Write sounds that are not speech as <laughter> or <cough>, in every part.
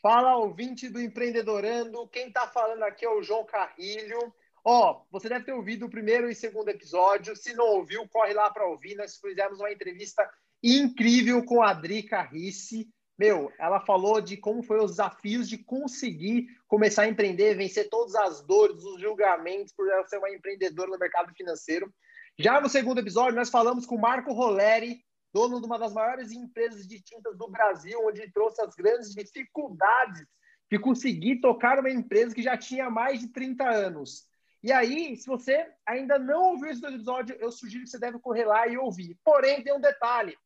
Fala, ouvinte do Empreendedorando. Quem está falando aqui é o João Carrilho. Ó, você deve ter ouvido o primeiro e segundo episódio. Se não ouviu, corre lá para ouvir. Nós fizemos uma entrevista incrível com a Adri Carrice. Meu, ela falou de como foi os desafios de conseguir começar a empreender, vencer todas as dores, os julgamentos por ela ser uma empreendedora no mercado financeiro. Já no segundo episódio, nós falamos com o Marco Roleri, dono de uma das maiores empresas de tintas do Brasil, onde ele trouxe as grandes dificuldades de conseguir tocar uma empresa que já tinha mais de 30 anos. E aí, se você ainda não ouviu esse episódio, eu sugiro que você deve correr lá e ouvir. Porém, tem um detalhe.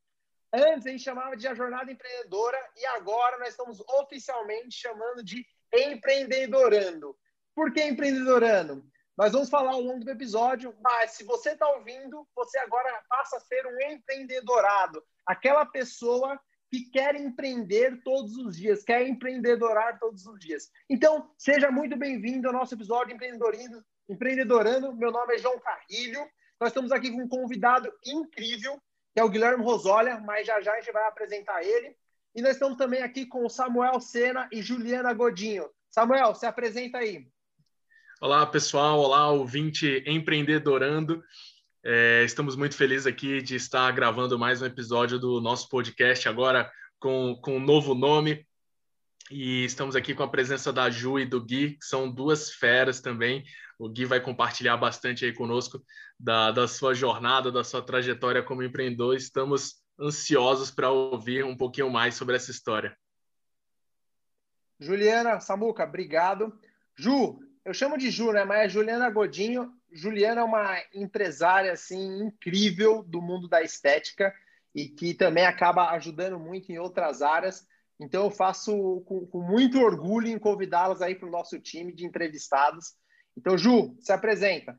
Antes a gente chamava de a jornada empreendedora e agora nós estamos oficialmente chamando de empreendedorando. Por que empreendedorando? Nós vamos falar ao longo do episódio, mas se você está ouvindo, você agora passa a ser um empreendedorado, aquela pessoa que quer empreender todos os dias, quer empreendedorar todos os dias. Então, seja muito bem-vindo ao nosso episódio Empreendedorando. Empreendedorando. Meu nome é João Carrilho. Nós estamos aqui com um convidado incrível, que é o Guilherme Rosolha, mas já já a gente vai apresentar ele. E nós estamos também aqui com o Samuel Sena e Juliana Godinho. Samuel, se apresenta aí. Olá, pessoal. Olá, ouvinte empreendedorando. É, estamos muito felizes aqui de estar gravando mais um episódio do nosso podcast, agora com, com um novo nome. E estamos aqui com a presença da Ju e do Gui, que são duas feras também. O Gui vai compartilhar bastante aí conosco da, da sua jornada, da sua trajetória como empreendedor. Estamos ansiosos para ouvir um pouquinho mais sobre essa história. Juliana, Samuca, obrigado. Ju, eu chamo de Ju, né? Mas é Juliana Godinho. Juliana é uma empresária assim incrível do mundo da estética e que também acaba ajudando muito em outras áreas. Então eu faço com, com muito orgulho em convidá-las aí para o nosso time de entrevistados. Então, Ju, se apresenta.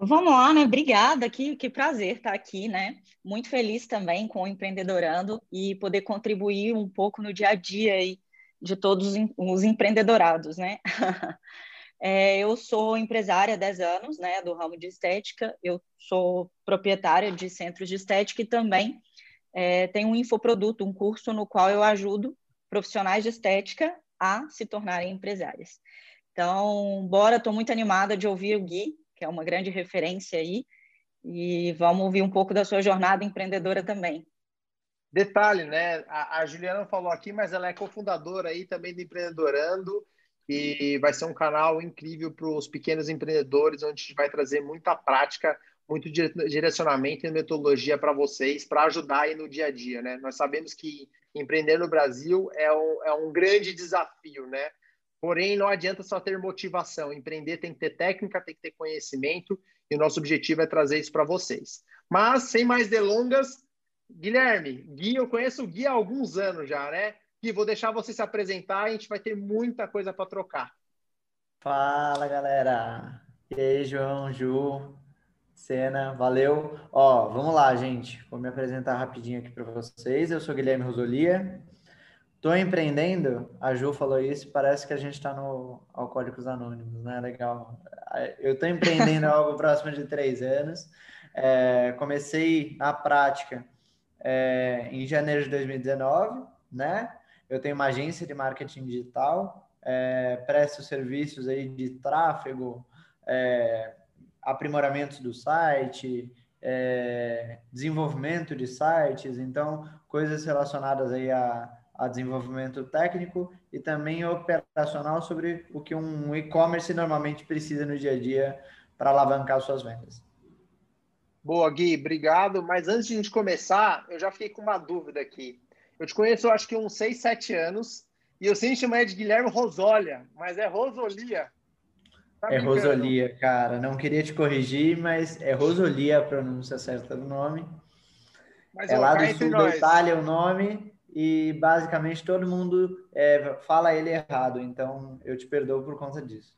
Vamos lá, né? Obrigada, que, que prazer estar aqui, né? Muito feliz também com o Empreendedorando e poder contribuir um pouco no dia a dia aí de todos os empreendedorados, né? <laughs> é, eu sou empresária há 10 anos, né, do ramo de estética, eu sou proprietária de centros de estética e também é, tenho um infoproduto, um curso no qual eu ajudo profissionais de estética a se tornarem empresárias. Então, bora, estou muito animada de ouvir o Gui, que é uma grande referência aí, e vamos ouvir um pouco da sua jornada empreendedora também. Detalhe, né? A, a Juliana falou aqui, mas ela é cofundadora aí também do Empreendedorando e vai ser um canal incrível para os pequenos empreendedores, onde a gente vai trazer muita prática, muito direcionamento e metodologia para vocês, para ajudar aí no dia a dia, né? Nós sabemos que empreender no Brasil é um, é um grande desafio, né? Porém, não adianta só ter motivação. Empreender tem que ter técnica, tem que ter conhecimento, e o nosso objetivo é trazer isso para vocês. Mas, sem mais delongas, Guilherme, Gui, eu conheço o Gui há alguns anos já, né? Gui, vou deixar você se apresentar, a gente vai ter muita coisa para trocar. Fala, galera. E aí, João, Ju, Cena, valeu. Ó, vamos lá, gente. Vou me apresentar rapidinho aqui para vocês. Eu sou Guilherme Rosolia. Tô empreendendo, a Ju falou isso, parece que a gente está no Alcoólicos Anônimos, né? Legal. Eu tô empreendendo algo próximo de três anos. É, comecei na prática é, em janeiro de 2019, né? Eu tenho uma agência de marketing digital, é, presto serviços aí de tráfego, é, aprimoramentos do site, é, desenvolvimento de sites, então coisas relacionadas aí a, a desenvolvimento técnico e também operacional sobre o que um e-commerce normalmente precisa no dia a dia para alavancar suas vendas. Boa, Gui, obrigado. Mas antes de a gente começar, eu já fiquei com uma dúvida aqui. Eu te conheço, acho que uns 6, 7 anos, e eu sempre chamei de Guilherme Rosolia, mas é Rosolia. Tá é Rosolia, cara. Não queria te corrigir, mas é Rosolia a pronúncia certa do nome. Mas, é lá do sul da Itália o nome, e basicamente todo mundo é, fala ele errado, então eu te perdoo por conta disso.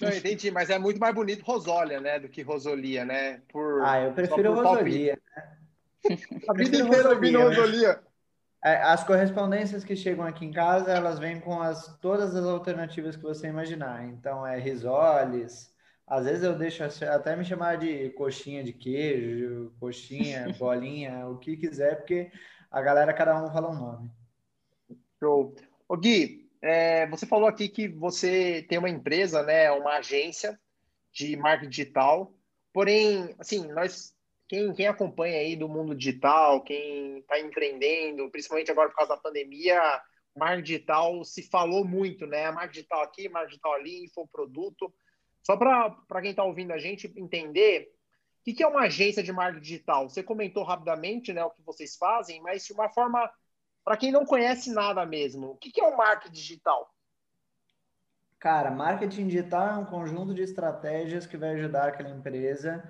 Não, entendi, mas é muito mais bonito Rosólia, né, do que Rosolia, né? Por, ah, eu prefiro Rosolia. Né? <laughs> A vida inteira ouvindo Rosolia. É, as correspondências que chegam aqui em casa, elas vêm com as, todas as alternativas que você imaginar. Então, é risoles, Às vezes eu deixo até me chamar de coxinha de queijo, coxinha, <laughs> bolinha, o que quiser, porque a galera, cada um fala um nome. Show. Ô Gui, é, você falou aqui que você tem uma empresa, né, uma agência de marketing digital, porém, assim, nós, quem, quem acompanha aí do mundo digital, quem está empreendendo, principalmente agora por causa da pandemia, marketing digital se falou muito, né, marketing digital aqui, marketing digital ali, infoproduto, só para quem está ouvindo a gente entender, o que, que é uma agência de marketing digital? Você comentou rapidamente né, o que vocês fazem, mas de uma forma, para quem não conhece nada mesmo, o que, que é o marketing digital? Cara, marketing digital é um conjunto de estratégias que vai ajudar aquela empresa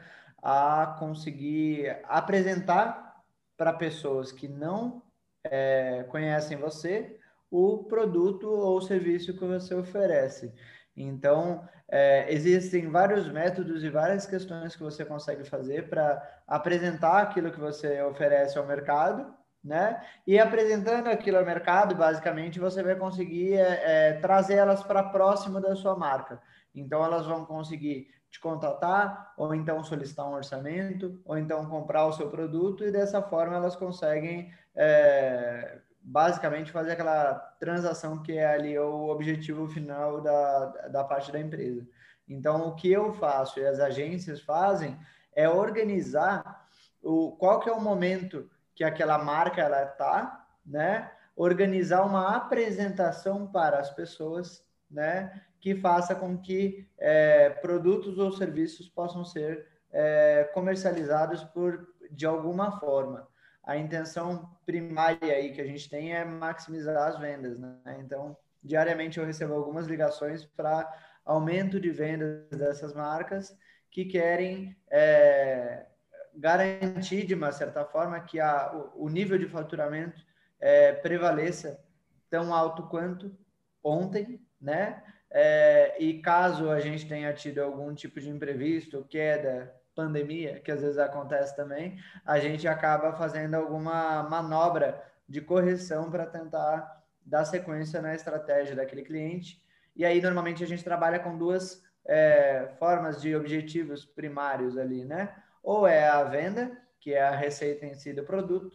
a conseguir apresentar para pessoas que não é, conhecem você o produto ou serviço que você oferece. Então, é, existem vários métodos e várias questões que você consegue fazer para apresentar aquilo que você oferece ao mercado, né? E apresentando aquilo ao mercado, basicamente, você vai conseguir é, é, trazer elas para próximo da sua marca. Então, elas vão conseguir te contatar, ou então solicitar um orçamento, ou então comprar o seu produto, e dessa forma elas conseguem é, basicamente fazer aquela transação que é ali o objetivo final da, da parte da empresa. Então, o que eu faço e as agências fazem é organizar o, qual que é o momento que aquela marca ela está, né? Organizar uma apresentação para as pessoas, né? Que faça com que é, produtos ou serviços possam ser é, comercializados por de alguma forma a intenção primária aí que a gente tem é maximizar as vendas, né? Então, diariamente eu recebo algumas ligações para aumento de vendas dessas marcas que querem é, garantir, de uma certa forma, que a, o, o nível de faturamento é, prevaleça tão alto quanto ontem, né? É, e caso a gente tenha tido algum tipo de imprevisto, queda, pandemia, que às vezes acontece também, a gente acaba fazendo alguma manobra de correção para tentar dar sequência na estratégia daquele cliente. E aí, normalmente, a gente trabalha com duas é, formas de objetivos primários ali, né? Ou é a venda, que é a receita em si do produto,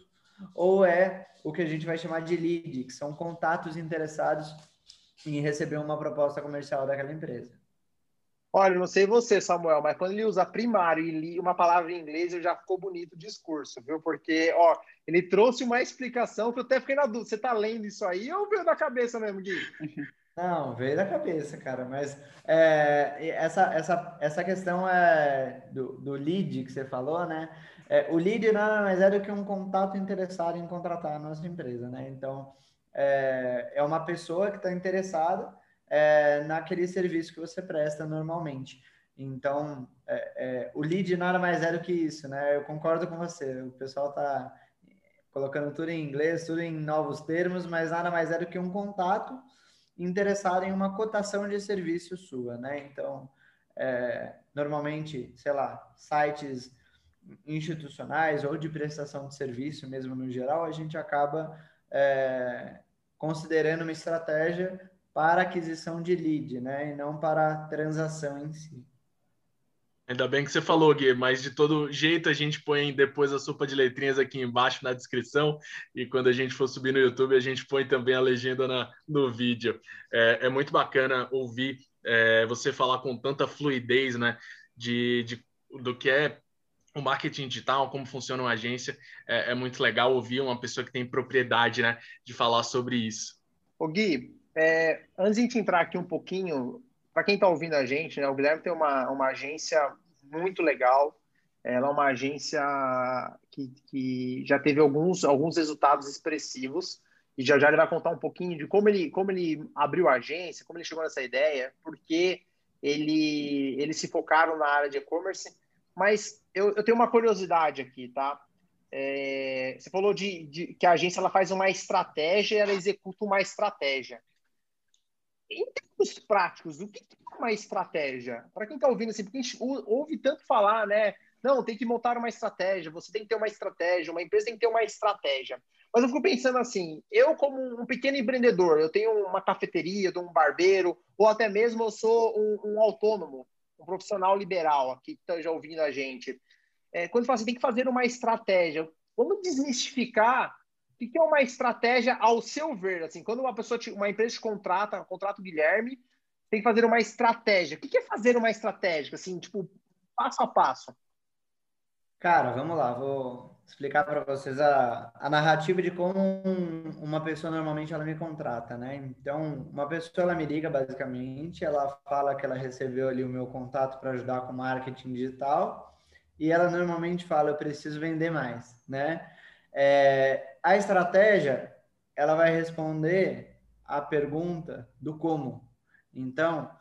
ou é o que a gente vai chamar de lead, que são contatos interessados em receber uma proposta comercial daquela empresa. Olha, não sei você, Samuel, mas quando ele usa primário e li uma palavra em inglês, já ficou bonito o discurso, viu? Porque, ó, ele trouxe uma explicação que eu até fiquei na dúvida. Você tá lendo isso aí ou veio da cabeça mesmo, Gui? <laughs> Não, veio da cabeça, cara. Mas é, essa, essa, essa questão é do, do lead que você falou, né? É, o lead nada mais é do que um contato interessado em contratar a nossa empresa, né? Então, é, é uma pessoa que está interessada é, naquele serviço que você presta normalmente. Então, é, é, o lead nada mais é do que isso, né? Eu concordo com você. O pessoal está colocando tudo em inglês, tudo em novos termos, mas nada mais é do que um contato interessado em uma cotação de serviço sua, né? Então, é, normalmente, sei lá, sites institucionais ou de prestação de serviço, mesmo no geral, a gente acaba é, considerando uma estratégia para aquisição de lead, né? E não para a transação em si. Ainda bem que você falou, Gui, mas de todo jeito a gente põe depois a sopa de letrinhas aqui embaixo na descrição e quando a gente for subir no YouTube a gente põe também a legenda na, no vídeo. É, é muito bacana ouvir é, você falar com tanta fluidez, né, de, de, do que é o marketing digital, como funciona uma agência. É, é muito legal ouvir uma pessoa que tem propriedade, né, de falar sobre isso. O Gui, é, antes de a gente entrar aqui um pouquinho, para quem está ouvindo a gente, né, o Guilherme tem uma, uma agência muito legal. Ela é uma agência que, que já teve alguns, alguns resultados expressivos. E já já ele vai contar um pouquinho de como ele, como ele abriu a agência, como ele chegou nessa ideia, porque ele, eles se focaram na área de e-commerce. Mas eu, eu tenho uma curiosidade aqui, tá? É, você falou de, de, que a agência ela faz uma estratégia, ela executa uma estratégia em termos práticos, o que é uma estratégia? Para quem está ouvindo assim, porque a gente ouve tanto falar, né? Não, tem que montar uma estratégia, você tem que ter uma estratégia, uma empresa tem que ter uma estratégia. Mas eu fico pensando assim, eu como um pequeno empreendedor, eu tenho uma cafeteria, um barbeiro, ou até mesmo eu sou um, um autônomo. Um profissional liberal aqui que está já ouvindo a gente, é, quando fala assim, tem que fazer uma estratégia, vamos desmistificar o que é uma estratégia ao seu ver? Assim, quando uma pessoa, te, uma empresa te contrata, contrata o Guilherme, tem que fazer uma estratégia. O que é fazer uma estratégia? Assim, tipo, passo a passo. Cara, vamos lá, vou explicar para vocês a, a narrativa de como uma pessoa normalmente ela me contrata, né? Então, uma pessoa ela me liga basicamente, ela fala que ela recebeu ali o meu contato para ajudar com marketing digital e ela normalmente fala eu preciso vender mais, né? É, a estratégia ela vai responder a pergunta do como. Então,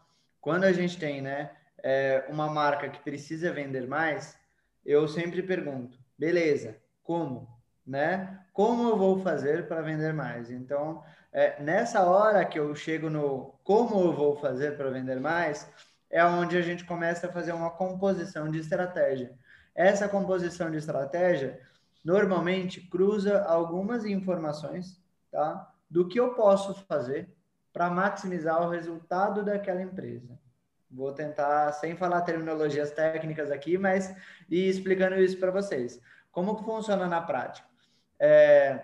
quando a gente tem, né, é, uma marca que precisa vender mais, eu sempre pergunto, beleza, como? Né? Como eu vou fazer para vender mais? Então, é, nessa hora que eu chego no como eu vou fazer para vender mais, é onde a gente começa a fazer uma composição de estratégia. Essa composição de estratégia normalmente cruza algumas informações, tá? Do que eu posso fazer para maximizar o resultado daquela empresa. Vou tentar, sem falar terminologias técnicas aqui, mas ir explicando isso para vocês. Como que funciona na prática? É,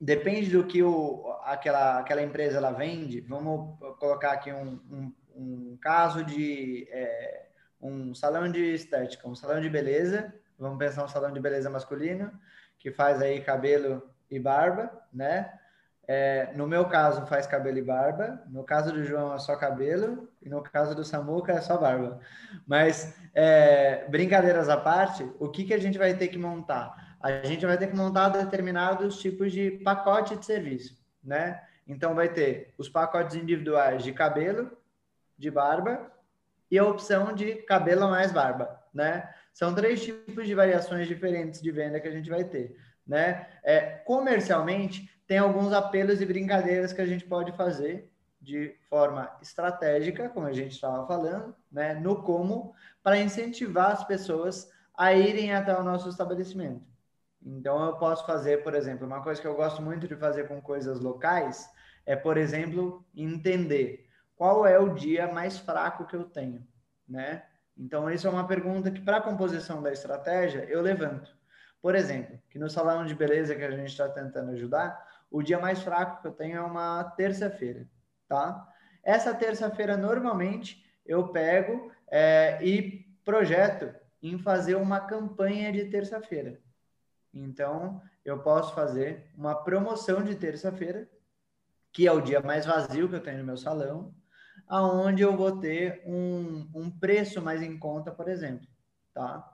depende do que o, aquela, aquela empresa ela vende. Vamos colocar aqui um, um, um caso de é, um salão de estética, um salão de beleza. Vamos pensar um salão de beleza masculino que faz aí cabelo e barba, né? É, no meu caso, faz cabelo e barba. No caso do João, é só cabelo. E no caso do Samuca, é só barba. Mas, é, brincadeiras à parte, o que, que a gente vai ter que montar? A gente vai ter que montar determinados tipos de pacote de serviço, né? Então, vai ter os pacotes individuais de cabelo, de barba e a opção de cabelo mais barba, né? São três tipos de variações diferentes de venda que a gente vai ter, né? É, comercialmente, tem alguns apelos e brincadeiras que a gente pode fazer de forma estratégica, como a gente estava falando, né, no como, para incentivar as pessoas a irem até o nosso estabelecimento. Então, eu posso fazer, por exemplo, uma coisa que eu gosto muito de fazer com coisas locais é, por exemplo, entender qual é o dia mais fraco que eu tenho, né? Então, isso é uma pergunta que, para a composição da estratégia, eu levanto. Por exemplo, que no salão de beleza que a gente está tentando ajudar, o dia mais fraco que eu tenho é uma terça-feira, tá? Essa terça-feira, normalmente, eu pego é, e projeto em fazer uma campanha de terça-feira. Então, eu posso fazer uma promoção de terça-feira, que é o dia mais vazio que eu tenho no meu salão, aonde eu vou ter um, um preço mais em conta, por exemplo, tá?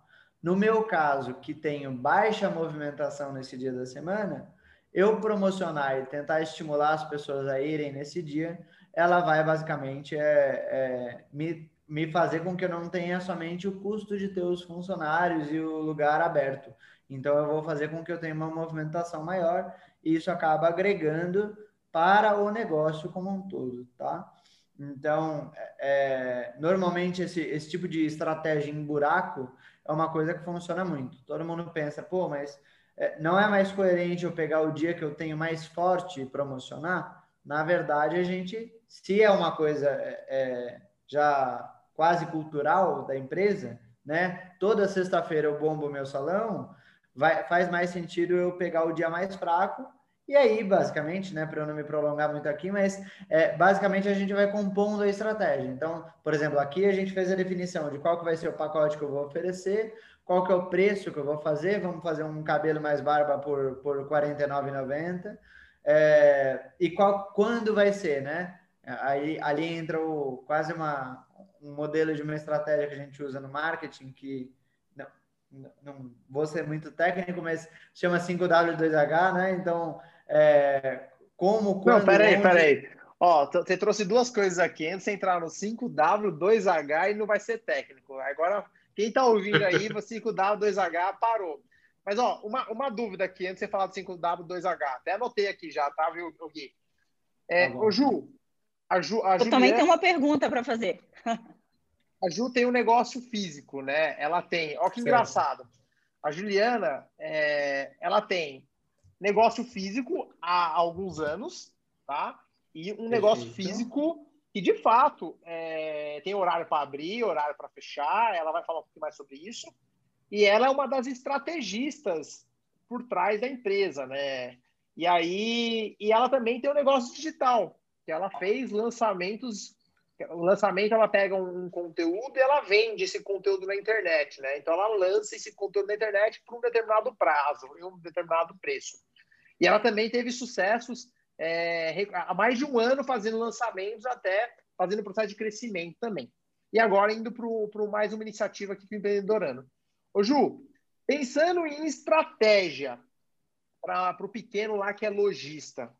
No meu caso, que tenho baixa movimentação nesse dia da semana, eu promocionar e tentar estimular as pessoas a irem nesse dia, ela vai basicamente é, é, me, me fazer com que eu não tenha somente o custo de ter os funcionários e o lugar aberto. Então, eu vou fazer com que eu tenha uma movimentação maior e isso acaba agregando para o negócio como um todo, tá? Então, é, normalmente esse, esse tipo de estratégia em buraco é uma coisa que funciona muito. Todo mundo pensa, pô, mas é, não é mais coerente eu pegar o dia que eu tenho mais forte e promocionar? Na verdade, a gente, se é uma coisa é, é, já quase cultural da empresa, né? Toda sexta-feira eu bombo meu salão, vai, faz mais sentido eu pegar o dia mais fraco e aí, basicamente, né, para eu não me prolongar muito aqui, mas é, basicamente a gente vai compondo a estratégia. Então, por exemplo, aqui a gente fez a definição de qual que vai ser o pacote que eu vou oferecer, qual que é o preço que eu vou fazer, vamos fazer um cabelo mais barba por, por R$ 49,90, é, e qual, quando vai ser, né? Aí, ali entra o, quase uma, um modelo de uma estratégia que a gente usa no marketing, que não, não vou ser muito técnico, mas chama 5W2H, né? Então, é, como, quando... Não, peraí, onde... peraí. Ó, você trouxe duas coisas aqui. Antes de entrar no 5W, 2H e não vai ser técnico. Agora quem está ouvindo aí, 5W, 2H, parou. Mas, ó, uma, uma dúvida aqui, antes de você falar do 5W, 2H. Até anotei aqui já, tá, viu, Gui? É, tá ô, Ju, a Ju... A Eu Juliana, também tenho uma pergunta para fazer. a Ju tem um negócio físico, né? Ela tem... Ó que certo. engraçado. A Juliana, é, ela tem negócio físico há alguns anos, tá? E um Perfeito. negócio físico que, de fato, é, tem horário para abrir, horário para fechar. Ela vai falar um pouquinho mais sobre isso. E ela é uma das estrategistas por trás da empresa, né? E aí, e ela também tem um negócio digital, que ela fez lançamentos. O lançamento ela pega um, conteúdo e ela vende esse conteúdo na internet, né? Então ela lança esse conteúdo na internet por um determinado prazo e um determinado preço. E ela também teve sucessos é, há mais de um ano fazendo lançamentos até fazendo processo de crescimento também. E agora indo para mais uma iniciativa aqui com o Empreendedorano. Ô Ju, pensando em estratégia para o pequeno lá que é lojista,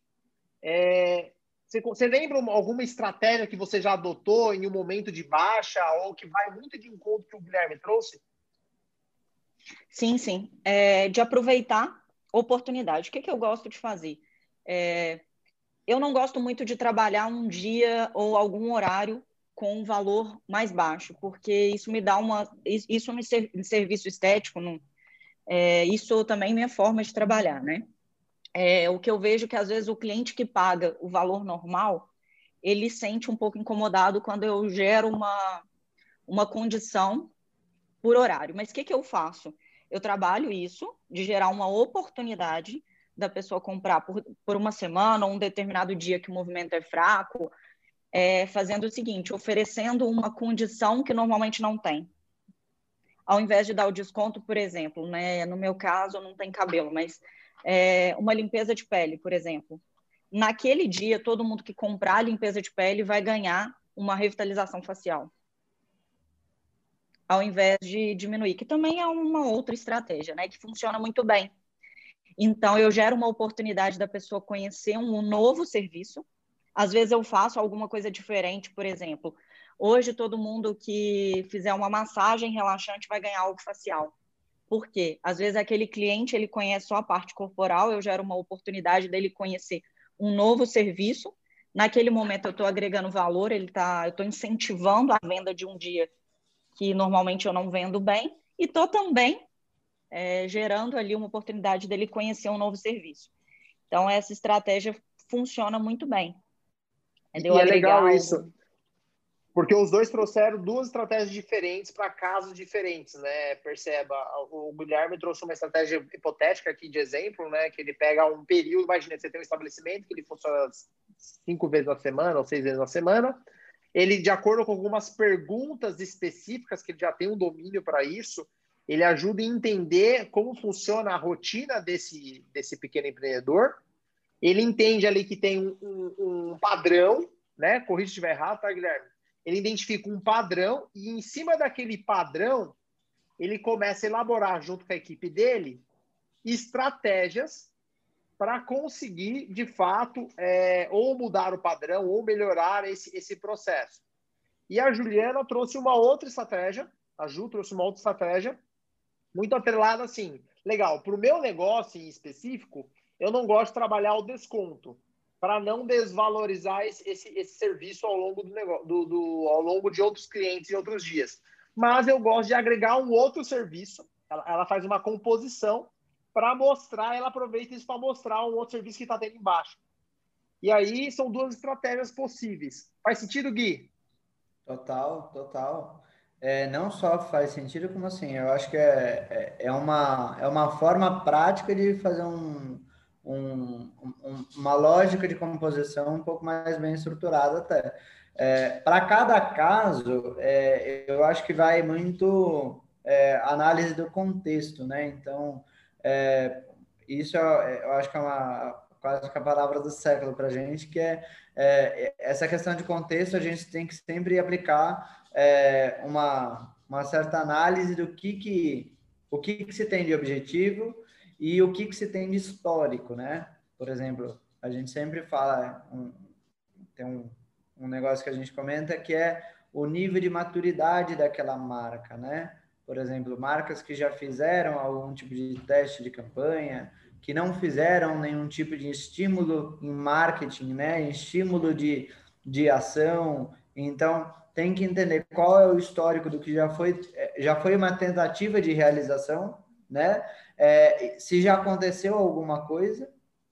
é, você, você, lembra alguma estratégia que você já adotou em um momento de baixa ou que vai muito de encontro que o Guilherme trouxe? Sim, sim. É, de aproveitar oportunidade. O que, que eu gosto de fazer? É, eu não gosto muito de trabalhar um dia ou algum horário com um valor mais baixo, porque isso me dá uma. Isso no serviço estético, não, é, isso também é minha forma de trabalhar, né? É, o que eu vejo que às vezes o cliente que paga o valor normal, ele sente um pouco incomodado quando eu gero uma, uma condição por horário. Mas o que, que eu faço? Eu trabalho isso, de gerar uma oportunidade da pessoa comprar por, por uma semana ou um determinado dia que o movimento é fraco, é, fazendo o seguinte, oferecendo uma condição que normalmente não tem. Ao invés de dar o desconto, por exemplo, né, no meu caso não tem cabelo, mas é, uma limpeza de pele, por exemplo. Naquele dia, todo mundo que comprar a limpeza de pele vai ganhar uma revitalização facial. Ao invés de diminuir, que também é uma outra estratégia, né, que funciona muito bem. Então, eu gero uma oportunidade da pessoa conhecer um novo serviço. Às vezes, eu faço alguma coisa diferente, por exemplo. Hoje, todo mundo que fizer uma massagem relaxante vai ganhar algo facial. Por quê? Às vezes, aquele cliente ele conhece só a parte corporal, eu gero uma oportunidade dele conhecer um novo serviço. Naquele momento, eu estou agregando valor, ele tá, eu estou incentivando a venda de um dia que normalmente eu não vendo bem, e estou também é, gerando ali uma oportunidade dele conhecer um novo serviço. Então, essa estratégia funciona muito bem. Entendeu? E é legal algo... isso, porque os dois trouxeram duas estratégias diferentes para casos diferentes, né? Perceba, o Guilherme trouxe uma estratégia hipotética aqui de exemplo, né? Que ele pega um período, imagina, você tem um estabelecimento que ele funciona cinco vezes na semana ou seis vezes na semana, ele, de acordo com algumas perguntas específicas, que ele já tem um domínio para isso, ele ajuda a entender como funciona a rotina desse, desse pequeno empreendedor. Ele entende ali que tem um, um, um padrão, né? Corrija se estiver errado, tá, Guilherme? Ele identifica um padrão e, em cima daquele padrão, ele começa a elaborar, junto com a equipe dele, estratégias para conseguir, de fato, é, ou mudar o padrão ou melhorar esse, esse processo. E a Juliana trouxe uma outra estratégia, a Ju trouxe uma outra estratégia, muito atrelado assim. Legal, para o meu negócio em específico, eu não gosto de trabalhar o desconto para não desvalorizar esse, esse, esse, serviço ao longo do, negócio, do, do, ao longo de outros clientes em outros dias. Mas eu gosto de agregar um outro serviço. Ela, ela faz uma composição para mostrar, ela aproveita isso para mostrar um outro serviço que está tendo embaixo. E aí são duas estratégias possíveis. Faz sentido, Gui? Total, total é, não só faz sentido, como assim, eu acho que é, é, é, uma, é uma forma prática de fazer um, um, um uma lógica de composição um pouco mais bem estruturada até. É, Para cada caso, é, eu acho que vai muito é, análise do contexto, né? Então, é, isso eu acho que é uma quase que a palavra do século para a gente, que é, é, essa questão de contexto, a gente tem que sempre aplicar é, uma, uma certa análise do que, que o que, que se tem de objetivo e o que, que se tem de histórico, né? Por exemplo, a gente sempre fala, um, tem um, um negócio que a gente comenta que é o nível de maturidade daquela marca, né? Por exemplo, marcas que já fizeram algum tipo de teste de campanha, que não fizeram nenhum tipo de estímulo em marketing, né? Estímulo de, de ação. Então, tem que entender qual é o histórico do que já foi, é, já foi uma tentativa de realização, né? É, se já aconteceu alguma coisa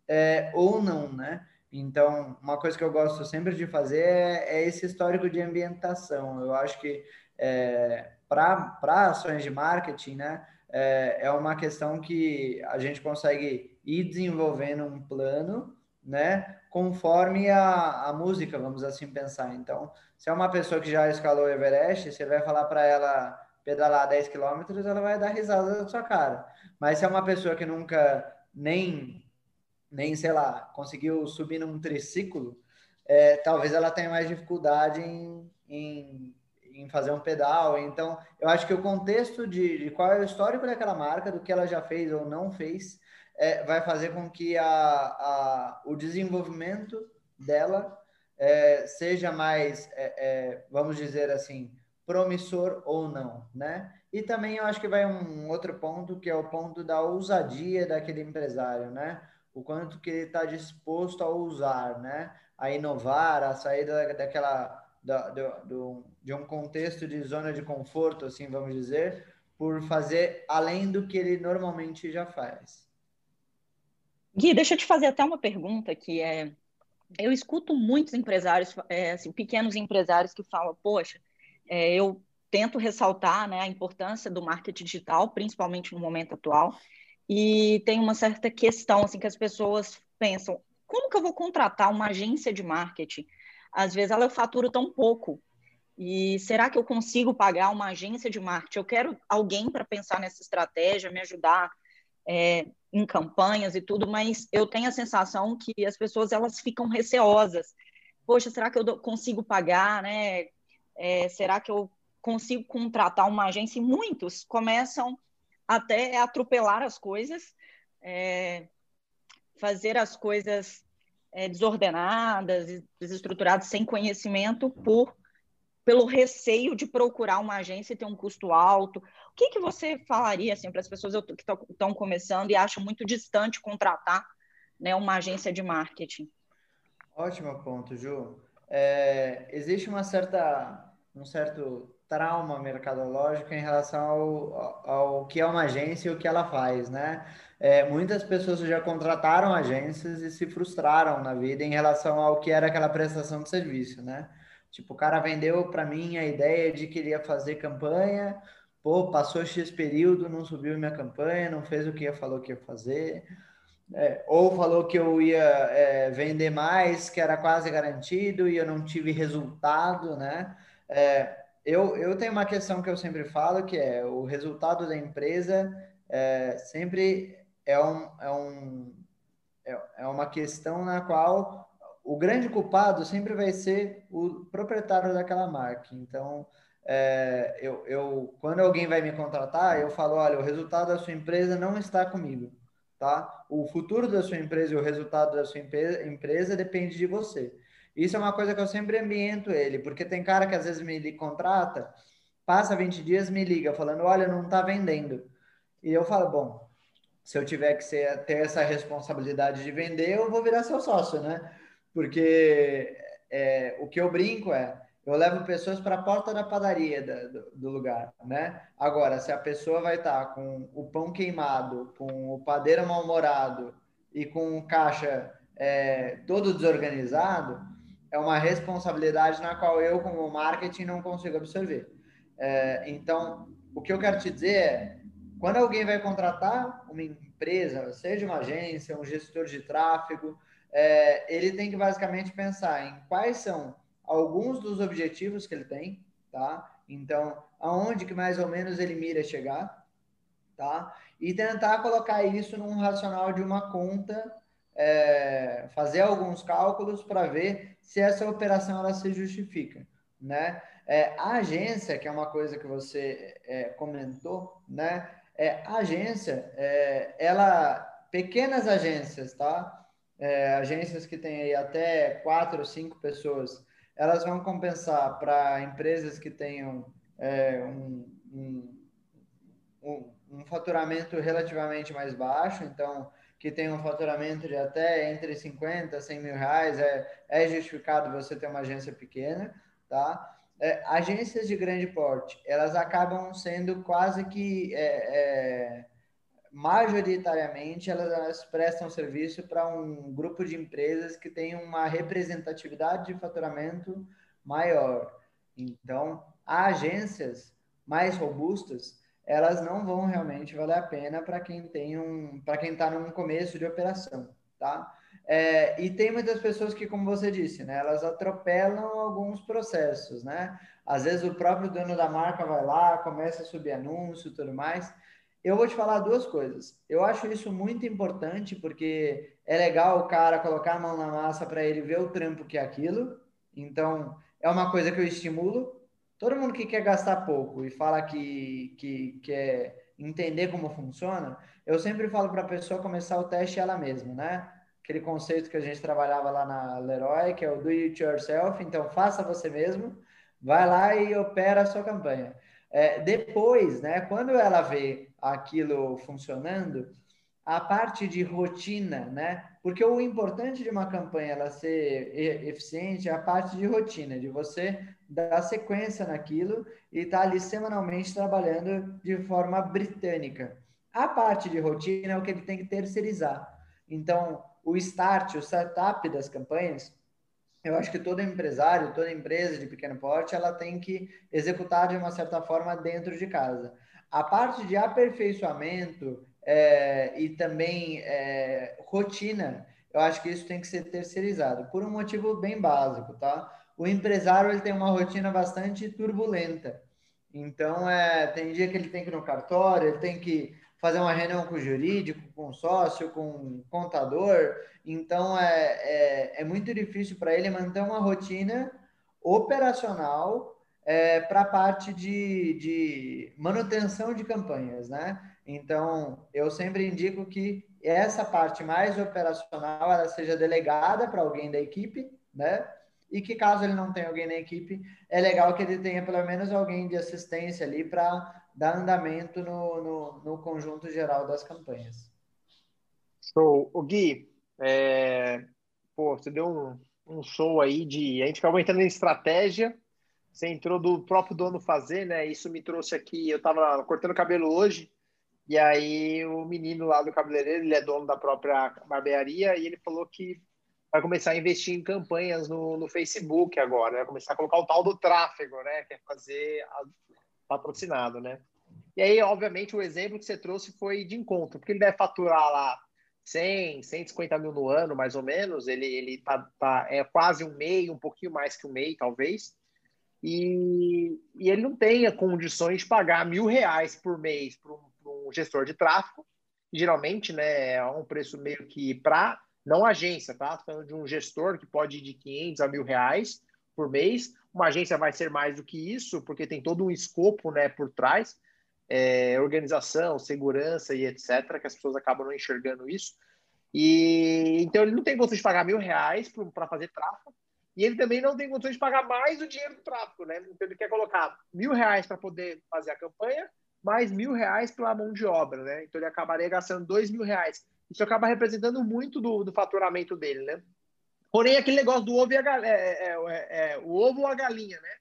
é, ou não, né? Então, uma coisa que eu gosto sempre de fazer é, é esse histórico de ambientação. Eu acho que é, para ações de marketing, né, é, é uma questão que a gente consegue ir desenvolvendo um plano, né, conforme a, a música, vamos assim pensar. Então, se é uma pessoa que já escalou o Everest, você vai falar para ela pedalar 10 quilômetros, ela vai dar risada da sua cara. Mas se é uma pessoa que nunca nem, nem sei lá, conseguiu subir num triciclo, é, talvez ela tenha mais dificuldade em, em, em, fazer um pedal. Então, eu acho que o contexto de, de, qual é o histórico daquela marca, do que ela já fez ou não fez, é, vai fazer com que a, a, o desenvolvimento dela é, seja mais, é, é, vamos dizer assim, promissor ou não, né? E também eu acho que vai um outro ponto, que é o ponto da ousadia daquele empresário, né? O quanto que ele está disposto a usar, né? A inovar, a sair da, daquela, da, do, de um contexto de zona de conforto, assim, vamos dizer, por fazer além do que ele normalmente já faz. Gui, deixa eu te fazer até uma pergunta que é eu escuto muitos empresários, é, assim, pequenos empresários que falam, poxa, é, eu tento ressaltar né, a importância do marketing digital, principalmente no momento atual, e tem uma certa questão assim que as pessoas pensam, como que eu vou contratar uma agência de marketing? Às vezes ela fatura tão pouco. E será que eu consigo pagar uma agência de marketing? Eu quero alguém para pensar nessa estratégia, me ajudar é, em campanhas e tudo, mas eu tenho a sensação que as pessoas elas ficam receosas. Poxa, será que eu consigo pagar, né? É, será que eu consigo contratar uma agência? E muitos começam até a atropelar as coisas, é, fazer as coisas é, desordenadas, desestruturadas, sem conhecimento, por pelo receio de procurar uma agência e ter um custo alto. O que, que você falaria assim, para as pessoas que estão começando e acham muito distante contratar né, uma agência de marketing? Ótimo ponto, Ju. É, existe uma certa, um certo trauma mercadológico em relação ao, ao, que é uma agência e o que ela faz, né? É, muitas pessoas já contrataram agências e se frustraram na vida em relação ao que era aquela prestação de serviço, né? Tipo, o cara vendeu para mim a ideia de que ele ia fazer campanha, pô, passou X período, não subiu minha campanha, não fez o que ia falou que ia fazer, é, ou falou que eu ia é, vender mais, que era quase garantido, e eu não tive resultado, né? É, eu, eu tenho uma questão que eu sempre falo, que é o resultado da empresa é, sempre é, um, é, um, é, é uma questão na qual o grande culpado sempre vai ser o proprietário daquela marca. Então, é, eu, eu, quando alguém vai me contratar, eu falo, olha, o resultado da sua empresa não está comigo, tá? O futuro da sua empresa e o resultado da sua empresa depende de você. Isso é uma coisa que eu sempre ambiento ele, porque tem cara que às vezes me contrata, passa 20 dias, me liga falando, olha, não está vendendo. E eu falo, bom, se eu tiver que ser, ter essa responsabilidade de vender, eu vou virar seu sócio, né? Porque é, o que eu brinco é, eu levo pessoas para a porta da padaria da, do, do, lugar, né? Agora, se a pessoa vai estar tá com o pão queimado, com o padeiro mal-humorado e com o caixa é, todo desorganizado, é uma responsabilidade na qual eu, como marketing, não consigo absorver. É, então, o que eu quero te dizer é, quando alguém vai contratar uma empresa, seja uma agência, um gestor de tráfego, é, ele tem que basicamente pensar em quais são alguns dos objetivos que ele tem, tá? Então, aonde que mais ou menos ele mira chegar, tá? E tentar colocar isso num racional de uma conta, é, fazer alguns cálculos para ver se essa operação ela se justifica, né? É, a agência, que é uma coisa que você é, comentou, né? É, a agência, é, ela, pequenas agências, tá? É, agências que têm até quatro ou cinco pessoas, elas vão compensar para empresas que tenham é, um, um, um, um, faturamento relativamente mais baixo, então que tem um faturamento de até entre 50 e 100 mil reais, é, é justificado você ter uma agência pequena, tá? É, agências de grande porte, elas acabam sendo quase que é, é majoritariamente elas prestam serviço para um grupo de empresas que tem uma representatividade de faturamento maior. Então, agências mais robustas, elas não vão realmente valer a pena para quem tem um, para quem está num começo de operação, tá? É, e tem muitas pessoas que, como você disse, né, elas atropelam alguns processos, né? Às vezes o próprio dono da marca vai lá, começa a subir anúncio, tudo mais. Eu vou te falar duas coisas. Eu acho isso muito importante porque é legal o cara colocar a mão na massa para ele ver o trampo que é aquilo. Então, é uma coisa que eu estimulo. Todo mundo que quer gastar pouco e fala que, que quer entender como funciona, eu sempre falo para a pessoa começar o teste ela mesma, né? Aquele conceito que a gente trabalhava lá na Leroy, que é o do it yourself. Então, faça você mesmo, vai lá e opera a sua campanha. É, depois, né, quando ela vê aquilo funcionando, a parte de rotina, né? Porque o importante de uma campanha ela ser eficiente é a parte de rotina, de você dar sequência naquilo e estar tá ali semanalmente trabalhando de forma britânica. A parte de rotina é o que ele tem que terceirizar. Então, o start, o setup das campanhas, eu acho que todo empresário, toda empresa de pequeno porte, ela tem que executar de uma certa forma dentro de casa. A parte de aperfeiçoamento é, e também é, rotina, eu acho que isso tem que ser terceirizado, por um motivo bem básico, tá? O empresário ele tem uma rotina bastante turbulenta. Então, é, tem dia que ele tem que ir no cartório, ele tem que fazer uma reunião com o jurídico, com o sócio, com o contador. Então, é, é, é muito difícil para ele manter uma rotina operacional é, para a parte de, de manutenção de campanhas, né? Então, eu sempre indico que essa parte mais operacional ela seja delegada para alguém da equipe, né? E que caso ele não tenha alguém na equipe, é legal que ele tenha pelo menos alguém de assistência ali para dar andamento no, no, no, conjunto geral das campanhas. Show. O Gui, é... pô, você deu um, um show aí de. A gente acabou entrando em estratégia, você entrou do próprio dono fazer, né? Isso me trouxe aqui. Eu estava cortando cabelo hoje, e aí o menino lá do cabeleireiro, ele é dono da própria barbearia, e ele falou que vai começar a investir em campanhas no, no Facebook agora, vai começar a colocar o tal do tráfego, né? Quer é fazer patrocinado, né? E aí, obviamente, o exemplo que você trouxe foi de encontro, porque ele deve faturar lá 100, 150 mil no ano, mais ou menos. Ele, ele tá, tá, é quase um MEI, um pouquinho mais que um MEI, talvez. E, e ele não tem condições de pagar mil reais por mês para um, um, gestor de tráfego. geralmente, né, é um preço meio que para não agência, tá? Falando de um gestor que pode ir de 500 a mil reais por mês. Uma agência vai ser mais do que isso, porque tem todo um escopo né, por trás, é, organização, segurança e etc., que as pessoas acabam não enxergando isso. E então ele não tem condições de pagar mil reais para fazer tráfego, e ele também não tem condições de pagar mais o dinheiro do tráfego, né? Então ele quer colocar mil reais para poder fazer a campanha, mais mil reais pela mão de obra, né? Então ele acabaria gastando dois mil reais. Isso acaba representando muito do, do faturamento dele, né? Porém, aquele negócio do ovo e a galinha, é, é, é, é, o ovo ou a galinha, né?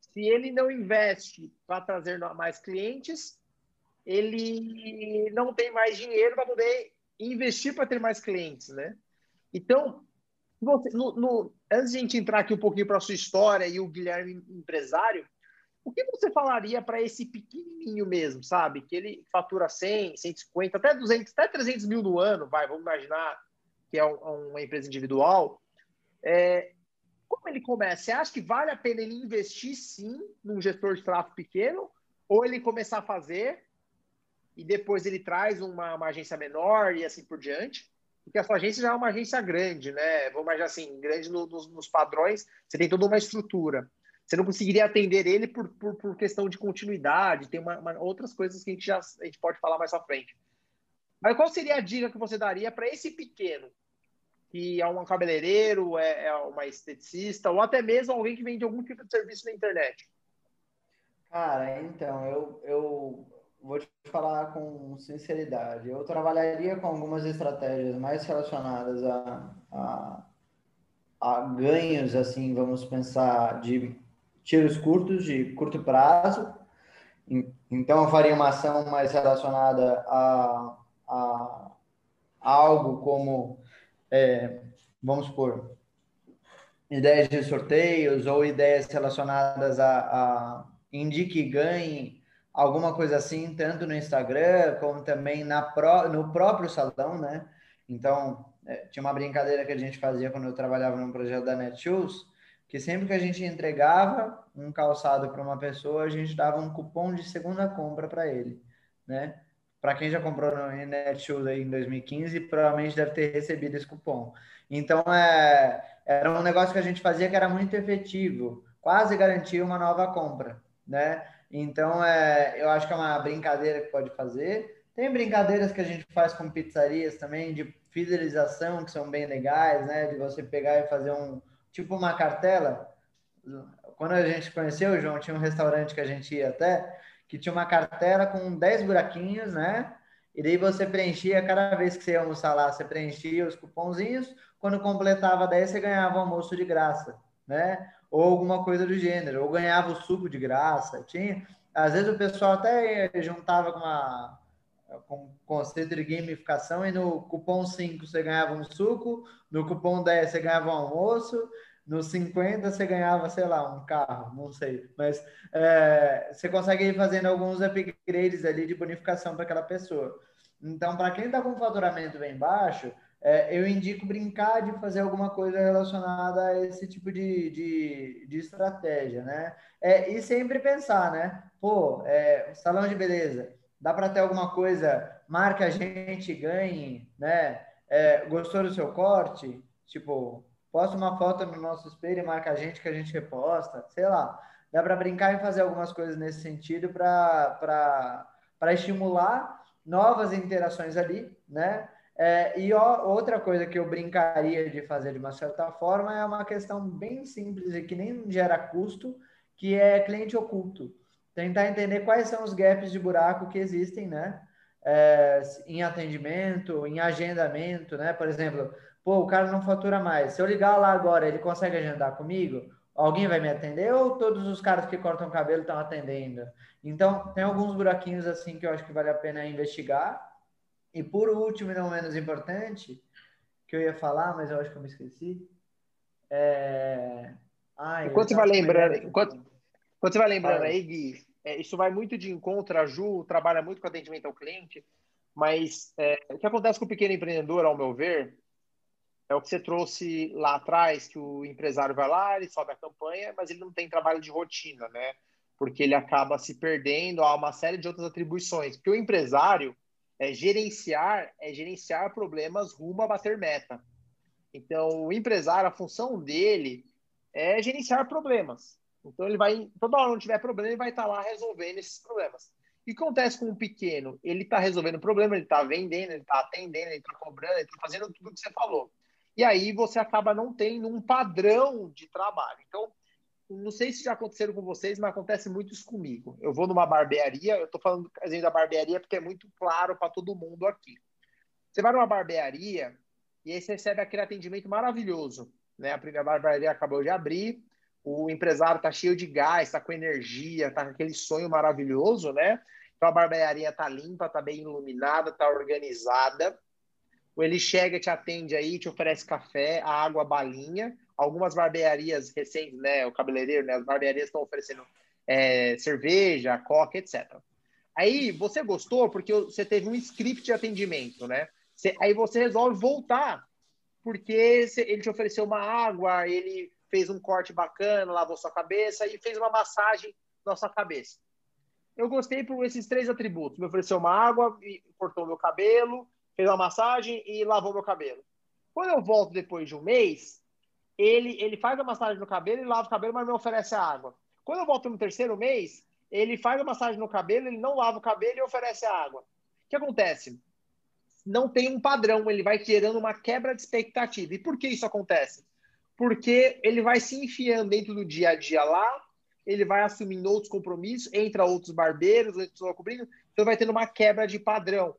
Se ele não investe para trazer mais clientes, ele não tem mais dinheiro para poder investir para ter mais clientes, né? Então, você, no, no, antes de a gente entrar aqui um pouquinho para a sua história e o Guilherme empresário, o que você falaria para esse pequenininho mesmo, sabe? Que ele fatura 100, 150, até 200, até 300 mil no ano, vai, vamos imaginar que é um, uma empresa individual. É, como ele começa? Você acha que vale a pena ele investir sim num gestor de tráfego pequeno? Ou ele começar a fazer e depois ele traz uma, uma agência menor e assim por diante? Porque a sua agência já é uma agência grande, né? Vamos imaginar assim, grande no, nos, nos, padrões, você tem toda uma estrutura. Você não conseguiria atender ele por, por, por questão de continuidade, tem uma, uma, outras coisas que a gente, já, a gente pode falar mais à frente. Mas qual seria a dica que você daria para esse pequeno que é um cabeleireiro, é, é uma esteticista, ou até mesmo alguém que vende algum tipo de serviço na internet? Cara, então, eu, eu vou te falar com sinceridade. Eu trabalharia com algumas estratégias mais relacionadas a, a, a ganhos, assim, vamos pensar, de tiros curtos, de curto prazo. Então, eu faria uma ação mais relacionada a a algo como, é, vamos supor, ideias de sorteios ou ideias relacionadas a, a indique e ganhe, alguma coisa assim, tanto no Instagram como também na pro, no próprio salão, né? Então, é, tinha uma brincadeira que a gente fazia quando eu trabalhava no projeto da Netshoes, que sempre que a gente entregava um calçado para uma pessoa, a gente dava um cupom de segunda compra para ele, né? Para quem já comprou no Netshoes aí em 2015, provavelmente deve ter recebido esse cupom. Então, é, era um negócio que a gente fazia que era muito efetivo, quase garantia uma nova compra, né? Então, é, eu acho que é uma brincadeira que pode fazer. Tem brincadeiras que a gente faz com pizzarias também, de fidelização, que são bem legais, né? De você pegar e fazer um, tipo uma cartela. Quando a gente conheceu, João, tinha um restaurante que a gente ia até, que tinha uma cartela com 10 buraquinhos, né? E daí você preenchia, cada vez que você ia almoçar lá, você preenchia os cupomzinhos, quando completava 10, você ganhava o almoço de graça, né? Ou alguma coisa do gênero, ou ganhava o suco de graça. Tinha, às vezes o pessoal até juntava com uma com conceito de gamificação e no cupom 5 você ganhava um suco, no cupom 10 você ganhava um almoço, no 50 você ganhava, sei lá, um carro, não sei. Mas é, você consegue ir fazendo alguns upgrades ali de bonificação para aquela pessoa. Então, para quem está com faturamento bem baixo, é, eu indico brincar de fazer alguma coisa relacionada a esse tipo de, de, de estratégia, né? É, e sempre pensar, né? Pô, é, salão de beleza, dá para ter alguma coisa, marque a gente, ganhe, né? É, gostou do seu corte? Tipo, posta uma foto no nosso espelho e marca a gente que a gente reposta, sei lá. Dá para brincar e fazer algumas coisas nesse sentido para estimular novas interações ali, né? É, e ó, outra coisa que eu brincaria de fazer de uma certa forma é uma questão bem simples e que nem gera custo, que é cliente oculto. Tentar entender quais são os gaps de buraco que existem, né? É, em atendimento, em agendamento, né? Por exemplo, pô, o cara não fatura mais. Se eu ligar lá agora, ele consegue agendar comigo? Alguém vai me atender ou todos os caras que cortam cabelo estão atendendo? Então, tem alguns buraquinhos assim que eu acho que vale a pena investigar. E por último, e não menos importante, que eu ia falar, mas eu acho que eu me esqueci. É... Ai, enquanto você vai lembrando, enquanto, enquanto você vai lembrando aí, Gui, é, isso vai muito de encontro. A Ju trabalha muito com atendimento ao cliente, mas é, o que acontece com o pequeno empreendedor, ao meu ver, é o que você trouxe lá atrás, que o empresário vai lá, ele sobe a campanha, mas ele não tem trabalho de rotina, né? Porque ele acaba se perdendo a uma série de outras atribuições. Porque o empresário é gerenciar, é gerenciar problemas rumo a bater meta. Então, o empresário, a função dele é gerenciar problemas. Então, ele vai, toda hora que tiver problema, ele vai estar lá resolvendo esses problemas. E o que acontece com o pequeno? Ele está resolvendo o problema, ele está vendendo, ele está atendendo, ele está cobrando, ele está fazendo tudo o que você falou. E aí você acaba não tendo um padrão de trabalho. Então, não sei se já aconteceram com vocês, mas acontece muito isso comigo. Eu vou numa barbearia, eu estou falando da barbearia porque é muito claro para todo mundo aqui. Você vai numa barbearia e aí você recebe aquele atendimento maravilhoso. Né? A primeira barbearia acabou de abrir, o empresário está cheio de gás, está com energia, está com aquele sonho maravilhoso, né? Então a barbearia está limpa, está bem iluminada, está organizada ele chega, te atende aí, te oferece café, água, balinha. Algumas barbearias recentes, né, o cabeleireiro, né, as barbearias estão oferecendo é, cerveja, coca, etc. Aí você gostou porque você teve um script de atendimento, né? Você, aí você resolve voltar porque ele te ofereceu uma água, ele fez um corte bacana, lavou sua cabeça e fez uma massagem na sua cabeça. Eu gostei por esses três atributos. Me ofereceu uma água, cortou meu cabelo fez uma massagem e lavou meu cabelo. Quando eu volto depois de um mês, ele, ele faz a massagem no cabelo e lava o cabelo, mas me oferece a água. Quando eu volto no terceiro mês, ele faz a massagem no cabelo, ele não lava o cabelo e oferece a água. O que acontece? Não tem um padrão, ele vai gerando uma quebra de expectativa. E por que isso acontece? Porque ele vai se enfiando dentro do dia a dia lá, ele vai assumindo outros compromissos, entra outros barbeiros, outros cobrindo, então vai tendo uma quebra de padrão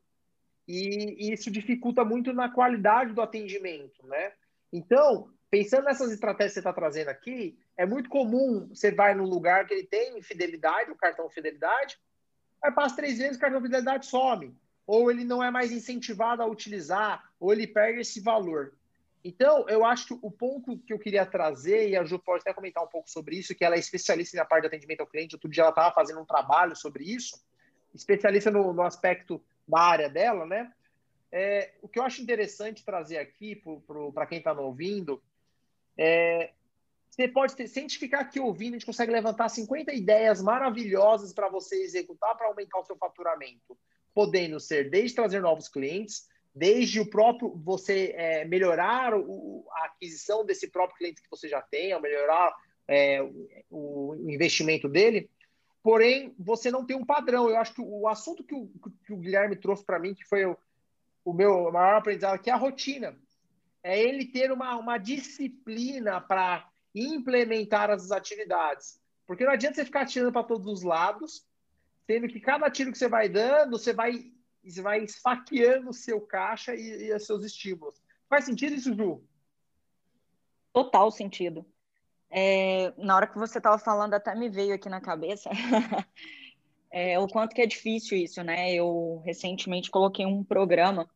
e, isso dificulta muito na qualidade do atendimento, né? Então, pensando nessas estratégias que você está trazendo aqui, é muito comum você vai num lugar que ele tem fidelidade, o cartão fidelidade, aí passa três vezes o cartão fidelidade some. ou ele não é mais incentivado a utilizar, ou ele perde esse valor. Então, eu acho que o ponto que eu queria trazer, e a Ju pode até comentar um pouco sobre isso, que ela é especialista na parte de atendimento ao cliente, outro dia ela estava fazendo um trabalho sobre isso, especialista no, no aspecto da área dela, né? É, o que eu acho interessante trazer aqui para quem está ouvindo é você pode ter, se a gente ficar aqui ouvindo, a gente consegue levantar 50 ideias maravilhosas para você executar para aumentar o seu faturamento, podendo ser desde trazer novos clientes, desde o próprio você é, melhorar o, a aquisição desse próprio cliente que você já tem, melhorar é, o, o, investimento dele. Porém, você não tem um padrão. Eu acho que o assunto que o, que o Guilherme trouxe para mim, que foi o, o meu maior aprendizado, aqui é a rotina. É ele ter uma, uma disciplina para implementar as atividades. Porque não adianta você ficar atirando para todos os lados, tendo que cada tiro que você vai dando, você vai, você vai esfaqueando o seu caixa e, e os seus estímulos. Faz sentido isso, Ju? Total sentido. É, na hora que você estava falando, até me veio aqui na cabeça <laughs> é, o quanto que é difícil isso, né? Eu recentemente coloquei um programa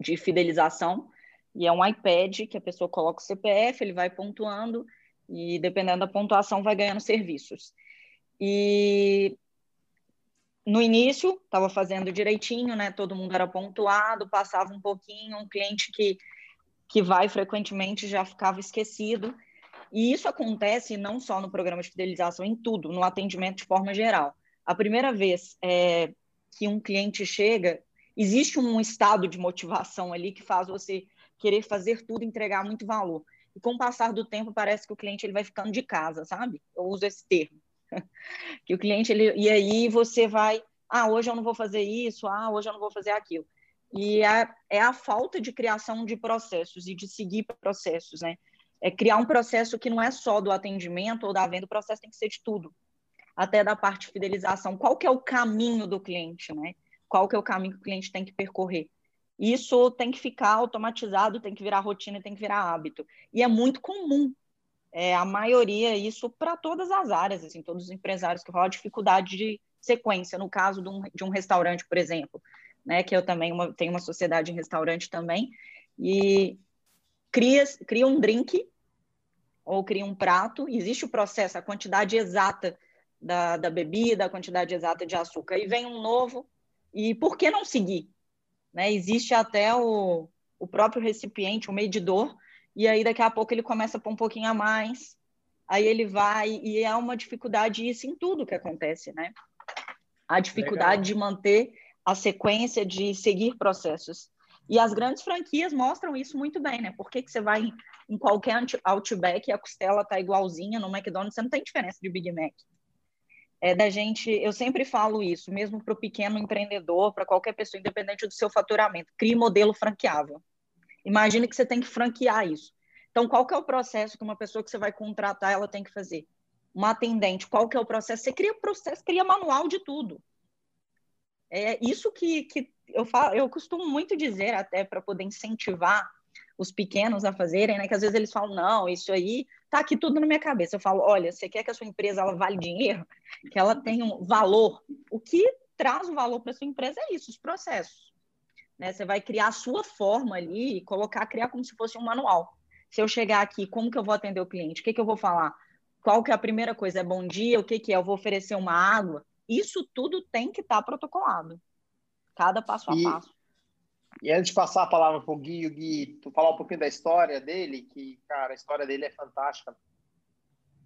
de fidelização e é um iPad que a pessoa coloca o CPF, ele vai pontuando e dependendo da pontuação vai ganhando serviços. E no início estava fazendo direitinho, né? Todo mundo era pontuado, passava um pouquinho, um cliente que que vai frequentemente já ficava esquecido. E isso acontece não só no programa de fidelização, em tudo, no atendimento de forma geral. A primeira vez é, que um cliente chega, existe um estado de motivação ali que faz você querer fazer tudo, entregar muito valor. E com o passar do tempo, parece que o cliente ele vai ficando de casa, sabe? Eu uso esse termo. <laughs> que o cliente, ele, e aí você vai, ah, hoje eu não vou fazer isso, ah, hoje eu não vou fazer aquilo. E é, a falta de criação de processos e de seguir processos, né? É criar um processo que não é só do atendimento ou da venda, o processo tem que ser de tudo, até da parte de fidelização. Qual que é o caminho do cliente, né? Qual que é o caminho que o cliente tem que percorrer? Isso tem que ficar automatizado, tem que virar rotina, tem que virar hábito. E é muito comum, é, a maioria, isso para todas as áreas, assim, todos os empresários que rolam dificuldade de sequência. No caso de um, de um restaurante, por exemplo, né, que eu também uma, tenho uma sociedade em restaurante também, e cria, cria um drink ou cria um prato, existe o processo, a quantidade exata da, da bebida, a quantidade exata de açúcar, e vem um novo, e por que não seguir? Né? Existe até o, o próprio recipiente, o medidor, e aí daqui a pouco ele começa a pôr um pouquinho a mais, aí ele vai, e é uma dificuldade isso em tudo que acontece, né? A dificuldade Legal. de manter a sequência de seguir processos. E as grandes franquias mostram isso muito bem, né? Por que, que você vai em qualquer Outback e a costela tá igualzinha, no McDonald's você não tem diferença de Big Mac é da gente, eu sempre falo isso, mesmo para o pequeno empreendedor, para qualquer pessoa, independente do seu faturamento, crie modelo franqueável. Imagine que você tem que franquear isso. Então, qual que é o processo que uma pessoa que você vai contratar, ela tem que fazer? Uma atendente, qual que é o processo? Você cria processo, cria manual de tudo. É isso que, que eu, falo, eu costumo muito dizer, até para poder incentivar os pequenos a fazerem, né? Que às vezes eles falam, não, isso aí tá aqui tudo na minha cabeça. Eu falo, olha, você quer que a sua empresa ela vale dinheiro, que ela tenha um valor. O que traz o valor para sua empresa é isso, os processos. Né? Você vai criar a sua forma ali e colocar, criar como se fosse um manual. Se eu chegar aqui, como que eu vou atender o cliente? O que, que eu vou falar? Qual que é a primeira coisa? É bom dia? O que, que é? Eu vou oferecer uma água? Isso tudo tem que estar tá protocolado. Cada passo a e, passo. E antes de passar a palavra para o Gui, o Gui, tu falar um pouquinho da história dele, que, cara, a história dele é fantástica.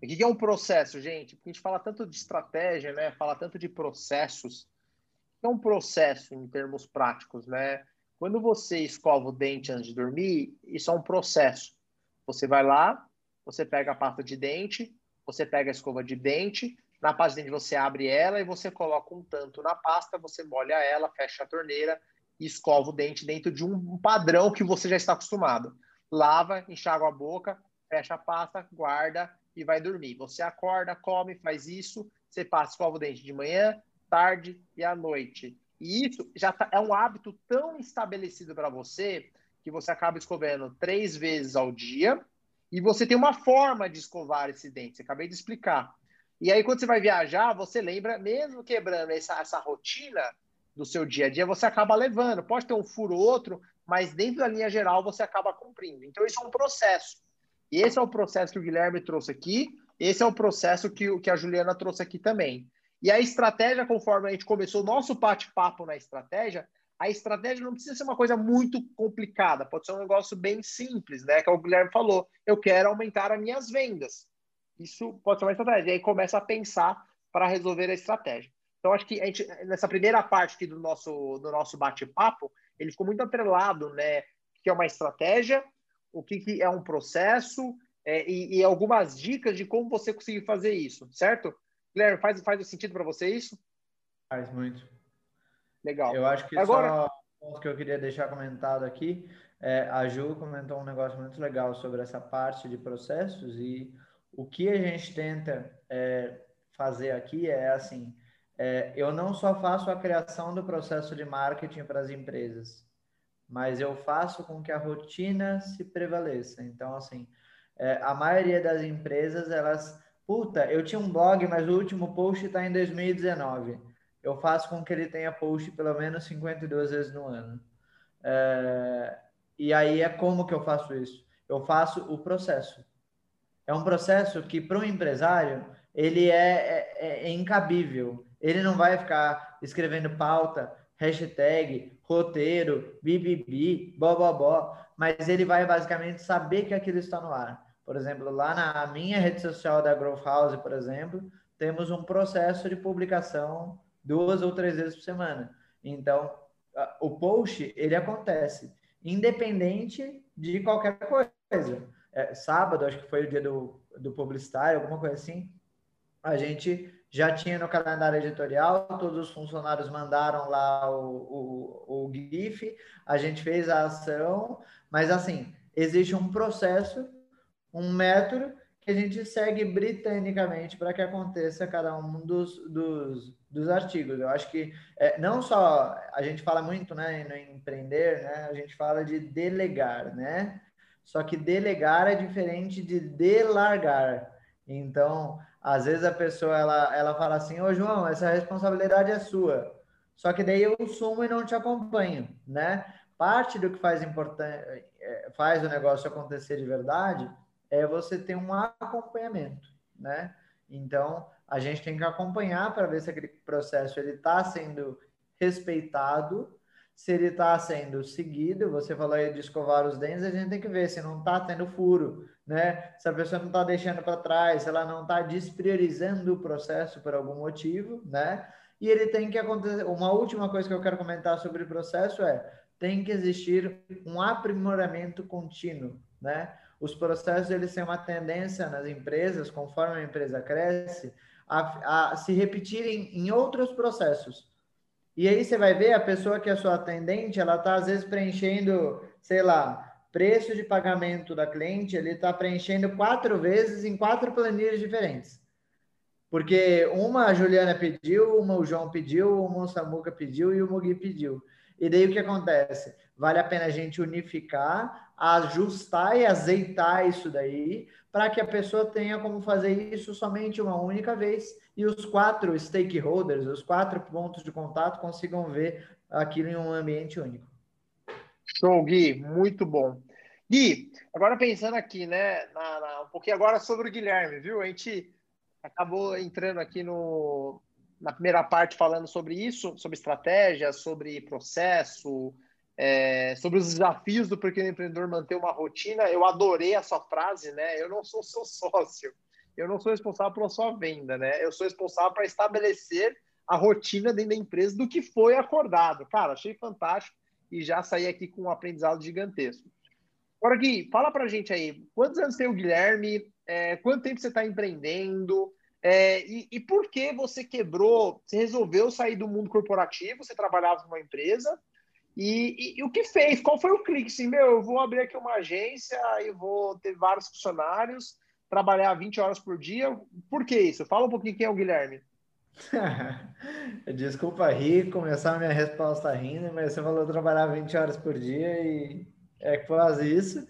O que é um processo, gente? Porque a gente fala tanto de estratégia, né? Fala tanto de processos. O que é um processo em termos práticos, né? Quando você escova o dente antes de dormir, isso é um processo. Você vai lá, você pega a pasta de dente, você pega a escova de dente, na pasta de dente você abre ela e você coloca um tanto na pasta, você molha ela, fecha a torneira, e escova o dente dentro de um padrão que você já está acostumado. Lava, enxágua a boca, fecha a pasta, guarda e vai dormir. Você acorda, come, faz isso, você passa, escova o dente de manhã, tarde e à noite. E isso já tá, é um hábito tão estabelecido para você que você acaba escovando três vezes ao dia e você tem uma forma de escovar esse dente. Acabei de explicar. E aí, quando você vai viajar, você lembra, mesmo quebrando essa, essa rotina, do seu dia a dia, você acaba levando. Pode ter um furo ou outro, mas dentro da linha geral você acaba cumprindo. Então, isso é um processo. E esse é o processo que o Guilherme trouxe aqui, esse é o processo que, que a Juliana trouxe aqui também. E a estratégia, conforme a gente começou o nosso bate-papo na estratégia, a estratégia não precisa ser uma coisa muito complicada, pode ser um negócio bem simples, né? Que é o Guilherme falou, eu quero aumentar as minhas vendas. Isso pode ser uma estratégia. E aí começa a pensar para resolver a estratégia. Então, acho que a gente, nessa primeira parte aqui do nosso, do nosso bate-papo, ele ficou muito atrelado, né? O que é uma estratégia, o que, que é um processo é, e, e, algumas dicas de como você conseguir fazer isso, certo? Guilherme, faz, faz sentido para você isso? Faz muito. Legal. Eu acho que Agora... só um ponto que eu queria deixar comentado aqui, é, a Ju comentou um negócio muito legal sobre essa parte de processos e o que a gente tenta é, fazer aqui é assim, é, eu não só faço a criação do processo de marketing para as empresas, mas eu faço com que a rotina se prevaleça. Então, assim, é, a maioria das empresas, elas, puta, eu tinha um blog, mas o último post está em 2019. Eu faço com que ele tenha post pelo menos 52 vezes no ano. É, e aí é como que eu faço isso? Eu faço o processo. É um processo que, para o empresário, ele é, é, é, incabível. Ele não vai ficar escrevendo pauta, hashtag, roteiro, bibibi, bobobó, mas ele vai basicamente saber que aquilo está no ar. Por exemplo, lá na minha rede social da Growth House, por exemplo, temos um processo de publicação duas ou três vezes por semana. Então, o post, ele acontece independente de qualquer coisa. É, sábado, acho que foi o dia do, do publicitário, alguma coisa assim, a gente já tinha no calendário editorial, todos os funcionários mandaram lá o, o, o GIF, a gente fez a ação, mas assim, existe um processo, um método que a gente segue britanicamente para que aconteça cada um dos, dos, dos artigos. Eu acho que é, não só a gente fala muito né, no empreender, né, a gente fala de delegar, né? Só que delegar é diferente de delargar. Então, às vezes a pessoa ela, ela fala assim: Ô João, essa responsabilidade é sua. Só que daí eu sumo e não te acompanho, né? Parte do que faz, importante, é, faz o negócio acontecer de verdade é você ter um acompanhamento, né? Então, a gente tem que acompanhar para ver se aquele processo ele está sendo respeitado, se ele está sendo seguido. Você falou aí de escovar os dentes, a gente tem que ver se não está tendo furo, né? Se a pessoa não está deixando para trás, se ela não está despriorizando o processo por algum motivo, né? E ele tem que acontecer. Uma última coisa que eu quero comentar sobre o processo é tem que existir um aprimoramento contínuo, né? Os processos eles têm uma tendência nas empresas, conforme a empresa cresce, a, a se repetirem em outros processos. E aí você vai ver a pessoa que é sua atendente, ela está às vezes preenchendo, sei lá, preço de pagamento da cliente, ele está preenchendo quatro vezes em quatro planilhas diferentes. Porque uma a Juliana pediu, uma o João pediu, uma o Samuca pediu e o Mugi pediu. E daí o que acontece? Vale a pena a gente unificar, ajustar e azeitar isso daí, para que a pessoa tenha como fazer isso somente uma única vez e os quatro stakeholders, os quatro pontos de contato consigam ver aquilo em um ambiente único. Show, Gui, muito bom. Gui, agora pensando aqui, né, na, na, um pouquinho agora sobre o Guilherme, viu? A gente acabou entrando aqui no, na primeira parte falando sobre isso, sobre estratégia, sobre processo, é, sobre os desafios do pequeno empreendedor manter uma rotina. Eu adorei a sua frase, né? Eu não sou seu sócio, eu não sou responsável pela sua venda, né? Eu sou responsável para estabelecer a rotina dentro da empresa do que foi acordado. Cara, achei fantástico e já saí aqui com um aprendizado gigantesco. Agora, Gui, fala para a gente aí, quantos anos tem o Guilherme? É, quanto tempo você está empreendendo? É, e, e, por que você quebrou, você resolveu sair do mundo corporativo, você trabalhava numa empresa, e, e, e, o que fez? Qual foi o clique? Assim, meu, eu vou abrir aqui uma agência e vou ter vários funcionários, trabalhar 20 horas por dia. Por que isso? Fala um pouquinho quem é o Guilherme. <laughs> Desculpa rir, começar a minha resposta rindo, mas você falou trabalhar 20 horas por dia e é quase isso.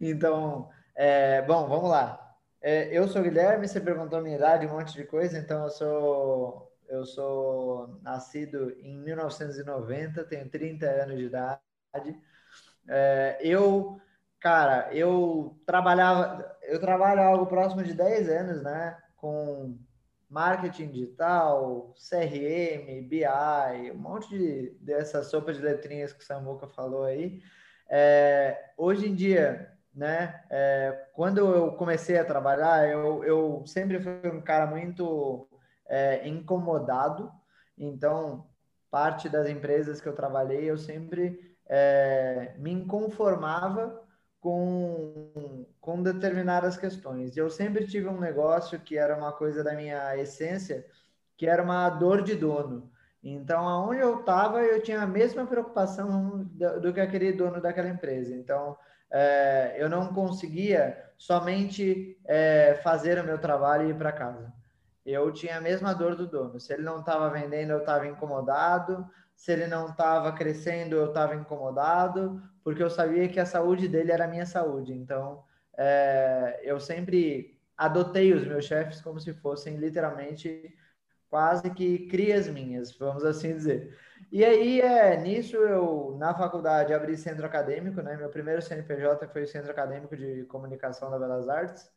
Então, é, bom, vamos lá. É, eu sou o Guilherme, você perguntou minha idade, um monte de coisa, então eu sou eu sou nascido em 1990, tenho 30 anos de idade. É, eu, cara, eu trabalhava, eu trabalho algo próximo de 10 anos, né? Com marketing digital, CRM, BI, um monte de, dessa sopa de letrinhas que o Samuca falou aí. É, hoje em dia, né, é, quando eu comecei a trabalhar, eu, eu sempre fui um cara muito é, incomodado. Então, parte das empresas que eu trabalhei, eu sempre é, me inconformava com, com determinadas questões. Eu sempre tive um negócio que era uma coisa da minha essência, que era uma dor de dono. Então, aonde eu estava, eu tinha a mesma preocupação do, do, que aquele dono daquela empresa. Então, é, eu não conseguia somente é, fazer o meu trabalho e ir para casa. Eu tinha a mesma dor do dono. Se ele não estava vendendo, eu estava incomodado. Se ele não estava crescendo, eu estava incomodado porque eu sabia que a saúde dele era a minha saúde. Então, é, eu sempre adotei os meus chefes como se fossem literalmente quase que crias minhas, vamos assim dizer. E aí, é, nisso, eu, na faculdade, abri centro acadêmico, né? Meu primeiro CNPJ foi o Centro Acadêmico de Comunicação da Belas Artes.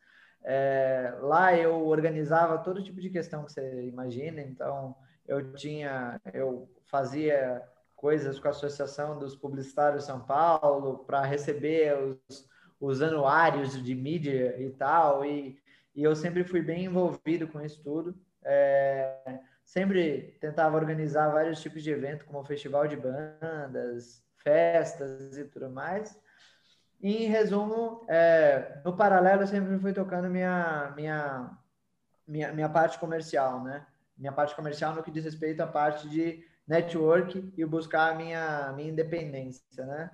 É, lá eu organizava todo tipo de questão que você imagina, então eu tinha, eu fazia coisas com a Associação dos Publicitários São Paulo para receber os, os anuários de mídia e tal, e, e eu sempre fui bem envolvido com isso tudo. É, sempre tentava organizar vários tipos de evento, como festival de bandas, festas e tudo mais. E, em resumo, é, no paralelo, eu sempre fui tocando minha, minha, minha, minha parte comercial, né? Minha parte comercial no que diz respeito à parte de network e buscar a minha, minha independência, né?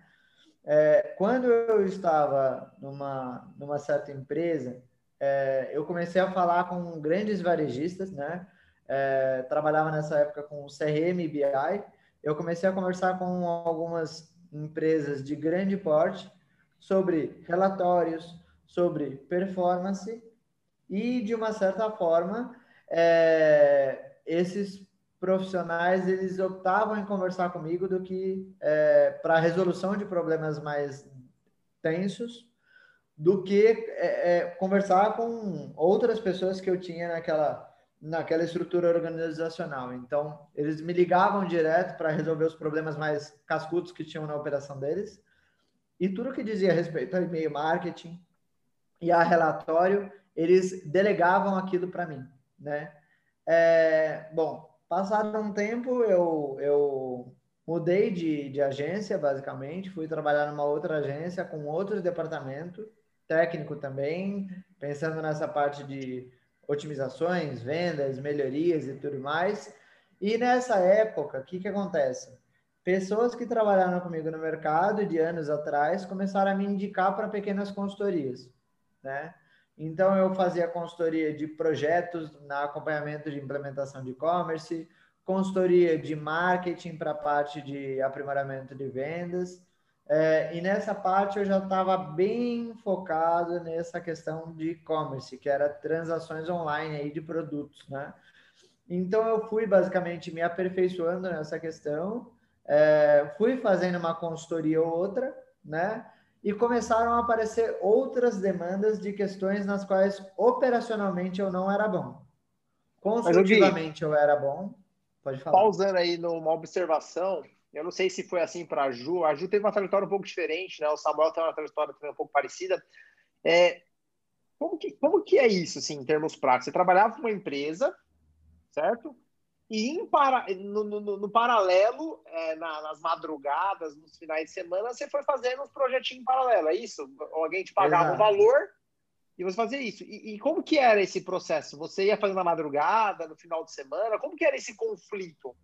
É, quando eu estava numa, numa certa empresa, é, eu comecei a falar com grandes varejistas, né? É, trabalhava nessa época com CRM e BI. Eu comecei a conversar com algumas empresas de grande porte sobre relatórios, sobre performance e, de uma certa forma, é, esses profissionais eles optavam em conversar comigo do que é, para resolução de problemas mais tensos do que é, é, conversar com outras pessoas que eu tinha naquela naquela estrutura organizacional. Então eles me ligavam direto para resolver os problemas mais cascudos que tinham na operação deles e tudo que dizia respeito ao e-mail marketing e a relatório eles delegavam aquilo para mim, né? É, bom, Passado um tempo, eu, eu mudei de, de agência, basicamente, fui trabalhar numa outra agência com outro departamento, técnico também, pensando nessa parte de otimizações, vendas, melhorias e tudo mais. E nessa época, o que, que acontece? Pessoas que trabalharam comigo no mercado de anos atrás começaram a me indicar para pequenas consultorias, né? Então, eu fazia consultoria de projetos na acompanhamento de implementação de e-commerce, consultoria de marketing para a parte de aprimoramento de vendas. É, e nessa parte eu já estava bem focado nessa questão de e-commerce, que era transações online aí de produtos, né? Então eu fui basicamente me aperfeiçoando nessa questão, é, fui fazendo uma consultoria ou outra, né? E começaram a aparecer outras demandas de questões nas quais operacionalmente eu não era bom. Consultivamente eu, eu era bom. Pode falar. Pausando aí numa observação, eu não sei se foi assim para a Ju. A Ju teve uma trajetória um pouco diferente, né? O Samuel tem uma trajetória também um pouco parecida. É, como, que, como que é isso, assim, em termos práticos? Você trabalhava com uma empresa, certo? E para, no, no, no, paralelo, é, na, nas madrugadas, nos finais de semana, você foi fazendo uns projetinhos em paralelo, é isso? Alguém te pagava Exato. um valor e você fazia isso. E, e, como que era esse processo? Você ia fazendo na madrugada, no final de semana? Como que era esse conflito?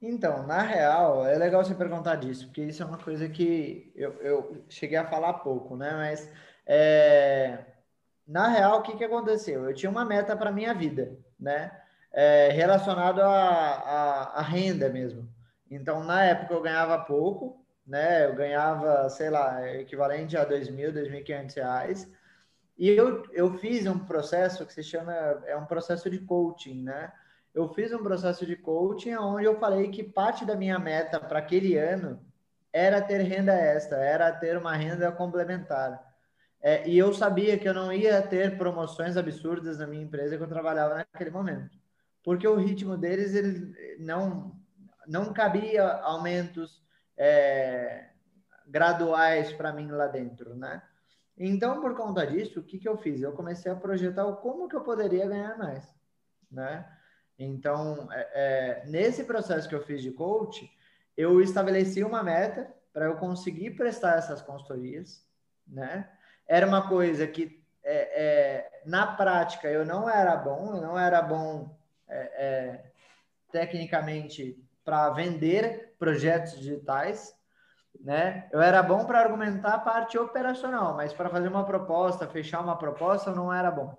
Então, na real, é legal você perguntar disso, porque isso é uma coisa que eu, eu cheguei a falar pouco, né? Mas, é... na real, o que, que aconteceu? Eu tinha uma meta para minha vida, né? É, relacionado à, renda mesmo. Então, na época, eu ganhava pouco, né? Eu ganhava, sei lá, equivalente a R$ 2.000, R$ 2.500. E eu, eu fiz um processo que se chama, é um processo de coaching, né? eu fiz um processo de coaching onde eu falei que parte da minha meta para aquele ano era ter renda extra, era ter uma renda complementar. É, e eu sabia que eu não ia ter promoções absurdas na minha empresa que eu trabalhava naquele momento, porque o ritmo deles ele não não cabia aumentos é, graduais para mim lá dentro, né? Então, por conta disso, o que, que eu fiz? Eu comecei a projetar como que eu poderia ganhar mais, né? Então, é, é, nesse processo que eu fiz de coach, eu estabeleci uma meta para eu conseguir prestar essas consultorias, né? Era uma coisa que, é, é na prática, eu não era bom, eu não era bom é, é, tecnicamente para vender projetos digitais, né? Eu era bom para argumentar a parte operacional, mas para fazer uma proposta, fechar uma proposta, eu não era bom.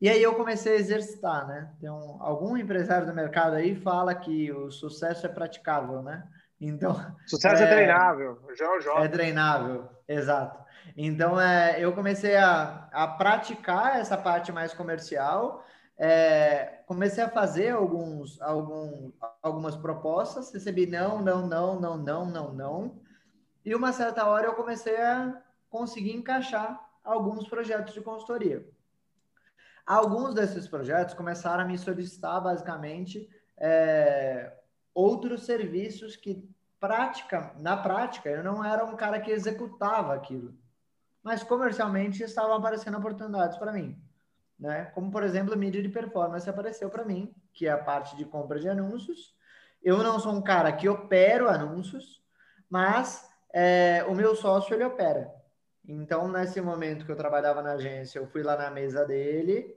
E aí eu comecei a exercitar, né? Então, algum empresário do mercado aí fala que o sucesso é praticável, né? Então, sucesso é, é treinável, já, já. É treinável, exato. Então, é, eu comecei a, a praticar essa parte mais comercial é, comecei a fazer alguns, algum, algumas propostas, recebi não, não, não, não, não, não, não. E uma certa hora eu comecei a conseguir encaixar alguns projetos de consultoria. Alguns desses projetos começaram a me solicitar, basicamente, é, outros serviços que, prática, na prática, eu não era um cara que executava aquilo. Mas comercialmente estavam aparecendo oportunidades para mim né? Como, por exemplo, mídia de performance apareceu para mim, que é a parte de compra de anúncios. Eu não sou um cara que opero anúncios, mas é, o meu sócio, ele opera. Então, nesse momento que eu trabalhava na agência, eu fui lá na mesa dele,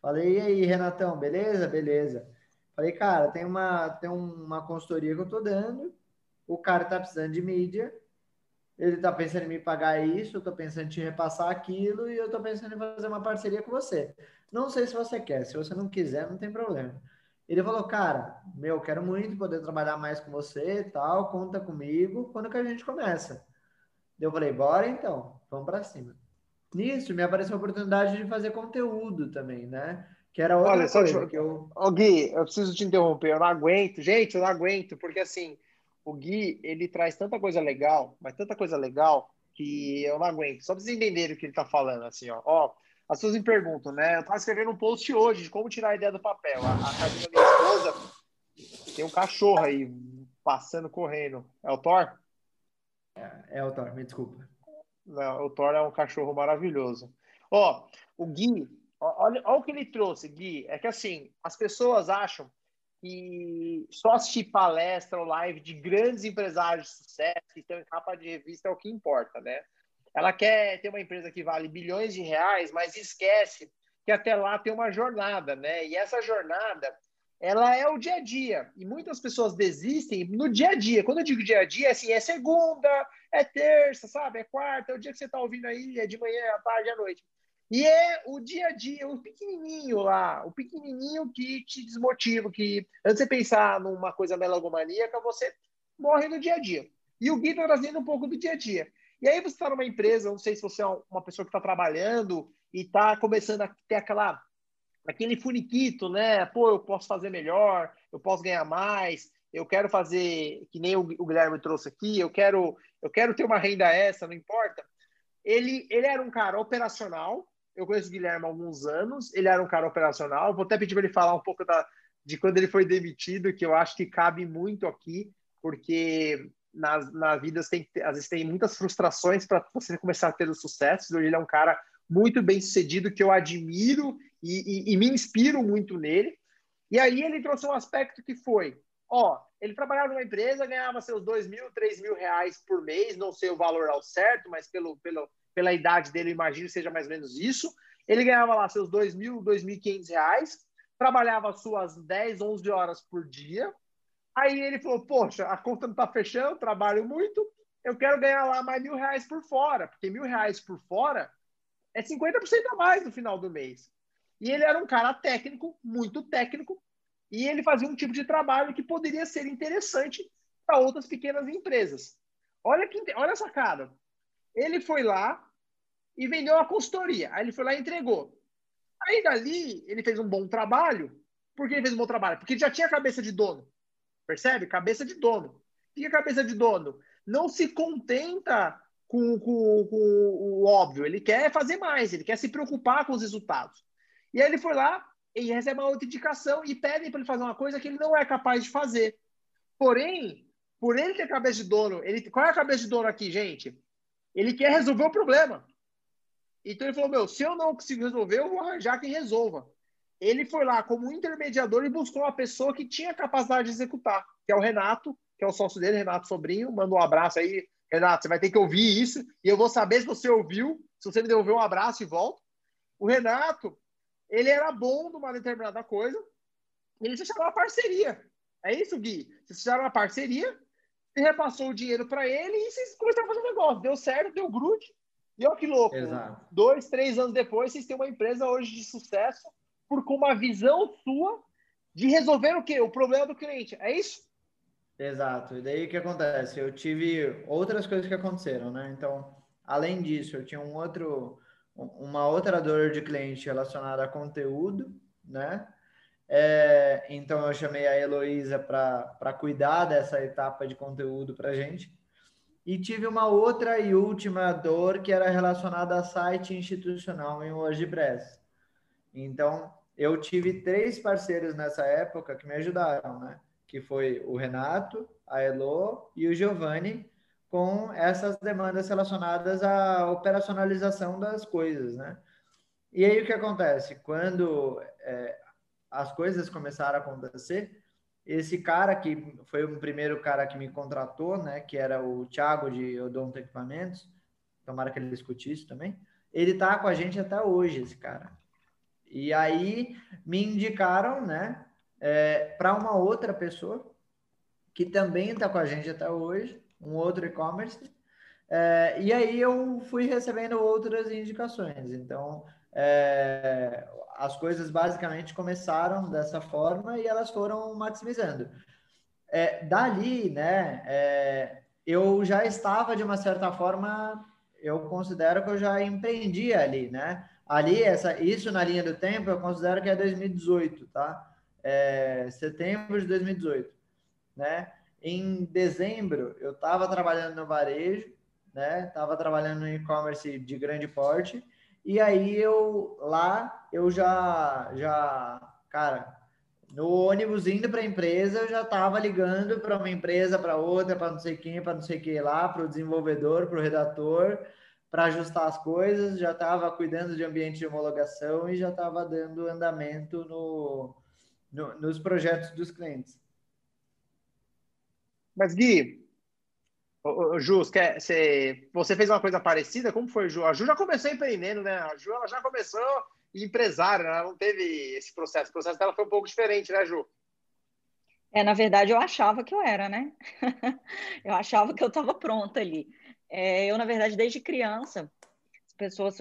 falei, e aí, Renatão, beleza? Beleza. Falei, cara, tem uma, tem uma consultoria que eu tô dando, o cara tá precisando de mídia, ele está pensando em me pagar isso, eu estou pensando em te repassar aquilo e eu estou pensando em fazer uma parceria com você. Não sei se você quer, se você não quiser, não tem problema. Ele falou, cara, meu, quero muito poder trabalhar mais com você e tal, conta comigo, quando que a gente começa? Eu falei, bora então, vamos para cima. Nisso, me apareceu a oportunidade de fazer conteúdo também, né? Que era outra Olha, coisa só, que eu... Ô, Gui, eu preciso te interromper, eu não aguento. Gente, eu não aguento, porque assim, o Gui, ele traz tanta coisa legal, mas tanta coisa legal, que eu não aguento. Só pra vocês entenderem o que ele tá falando, assim, ó. ó as pessoas me perguntam, né? Eu tava escrevendo um post hoje de como tirar a ideia do papel. A, a casa da minha esposa tem um cachorro aí passando, correndo. É o Thor? É, é o Thor, me desculpa. Não, o Thor é um cachorro maravilhoso. Ó, o Gui, olha, olha o que ele trouxe, Gui. É que assim, as pessoas acham que só assistir palestra ou live de grandes empresários de sucesso que estão em capa de revista é o que importa, né? Ela quer ter uma empresa que vale bilhões de reais, mas esquece que até lá tem uma jornada, né? E essa jornada, ela é o dia a dia. E muitas pessoas desistem no dia a dia. Quando eu digo dia a dia, é assim, é segunda, é terça, sabe? É quarta, é o dia que você está ouvindo aí, é de manhã, à tarde, à noite. E é o dia a dia, o pequenininho lá, o pequenininho que te desmotiva, que antes de você pensar numa coisa melogomaníaca, você morre no dia a dia. E o Gui está trazendo um pouco do dia a dia. E aí você está numa empresa, não sei se você é uma pessoa que está trabalhando e está começando a ter aquela aquele funiquito, né? Pô, eu posso fazer melhor, eu posso ganhar mais, eu quero fazer que nem o, o Guilherme trouxe aqui, eu quero eu quero ter uma renda extra, não importa. Ele ele era um cara operacional, eu conheço o Guilherme há alguns anos, ele era um cara operacional. Vou até pedir para ele falar um pouco da, de quando ele foi demitido, que eu acho que cabe muito aqui, porque na, na vida tem, às vezes tem muitas frustrações para você começar a ter o sucesso. Hoje ele é um cara muito bem sucedido, que eu admiro e, e, e me inspiro muito nele. E aí ele trouxe um aspecto que foi, ó, ele trabalhava numa empresa, ganhava seus dois mil, três mil reais por mês, não sei o valor ao certo, mas pelo, pelo, pela idade dele, eu imagino seja mais ou menos isso. Ele ganhava lá seus 2.000, 2.500 reais, trabalhava suas 10, 11 horas por dia. Aí ele falou, poxa, a conta não está fechando, trabalho muito, eu quero ganhar lá mais mil reais por fora, porque mil reais por fora é 50% a mais no final do mês. E ele era um cara técnico, muito técnico, e ele fazia um tipo de trabalho que poderia ser interessante para outras pequenas empresas. Olha que olha essa cara. Ele foi lá, e vendeu a consultoria. Aí ele foi lá e entregou. Aí dali, ele fez um bom trabalho, Por que ele fez um bom trabalho? Porque ele já tinha cabeça de dono. Percebe? Cabeça de dono. O que é cabeça de dono? Não se contenta com, com, com o óbvio. Ele quer fazer mais, ele quer se preocupar com os resultados. E aí ele foi lá e recebe uma outra indicação e pedem para ele fazer uma coisa que ele não é capaz de fazer. Porém, por ele ter cabeça de dono, ele, qual é a cabeça de dono aqui, gente? Ele quer resolver o problema. Então ele falou: Meu, se eu não consigo resolver, eu vou arranjar quem resolva. Ele foi lá como intermediador e buscou uma pessoa que tinha capacidade de executar, que é o Renato, que é o sócio dele, Renato Sobrinho. Manda um abraço aí, Renato. Você vai ter que ouvir isso e eu vou saber se você ouviu, se você me devolver um abraço e volta. O Renato, ele era bom numa determinada coisa, e eles fecharam uma parceria. É isso, Gui? Vocês fizeram uma parceria, você repassou o dinheiro para ele e vocês começaram a fazer um negócio. Deu certo, deu grude. E olha que louco. Exato. Dois, três anos depois, vocês têm uma empresa hoje de sucesso por com uma visão sua de resolver o quê? O problema do cliente. É isso? Exato. E daí o que acontece? Eu tive outras coisas que aconteceram, né? Então, além disso, eu tinha um outro uma outra dor de cliente relacionada a conteúdo, né? É, então eu chamei a Heloísa para cuidar dessa etapa de conteúdo para gente. E tive uma outra e última dor que era relacionada a site institucional em WordPress. Então eu tive três parceiros nessa época que me ajudaram, né? Que foi o Renato, a Elo e o Giovanni, com essas demandas relacionadas à operacionalização das coisas, né? E aí o que acontece? Quando é, as coisas começaram a acontecer, esse cara que foi o primeiro cara que me contratou, né, que era o Thiago de Odonto Equipamentos, tomara que ele escute isso também, ele tá com a gente até hoje, esse cara. E aí me indicaram, né, é, para uma outra pessoa que também está com a gente até hoje, um outro e-commerce. É, e aí eu fui recebendo outras indicações. Então, é, as coisas basicamente começaram dessa forma e elas foram maximizando. É, dali, né, é, eu já estava de uma certa forma, eu considero que eu já empreendi ali, né? Ali, essa, isso na linha do tempo, eu considero que é 2018, tá? É, setembro de 2018, né? Em dezembro, eu estava trabalhando no varejo, né? Estava trabalhando no e-commerce de grande porte. E aí eu lá eu já já, cara, no ônibus indo para a empresa, eu já estava ligando para uma empresa, para outra, para não sei quem, para não sei quem lá, para o desenvolvedor, para o redator, para ajustar as coisas, já estava cuidando de ambiente de homologação e já estava dando andamento no, no, nos projetos dos clientes. Mas, Gui, Ju, você, você fez uma coisa parecida? Como foi, Ju? A Ju já começou empreendendo, né? A Ju ela já começou empresária, né? ela não teve esse processo. O processo dela foi um pouco diferente, né, Ju? É, na verdade, eu achava que eu era, né? <laughs> eu achava que eu estava pronta ali. É, eu, na verdade, desde criança, as pessoas,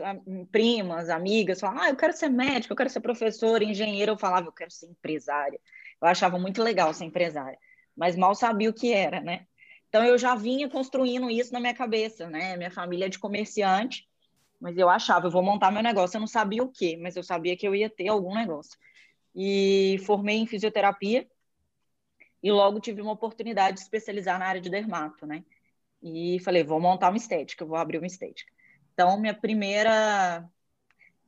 primas, amigas, falavam, ah, eu quero ser médica, eu quero ser professora, engenheira. Eu falava, eu quero ser empresária. Eu achava muito legal ser empresária mas mal sabia o que era, né? Então eu já vinha construindo isso na minha cabeça, né? Minha família é de comerciante, mas eu achava, eu vou montar meu negócio, eu não sabia o quê, mas eu sabia que eu ia ter algum negócio. E formei em fisioterapia e logo tive uma oportunidade de especializar na área de dermato, né? E falei, vou montar uma estética, vou abrir uma estética. Então minha primeira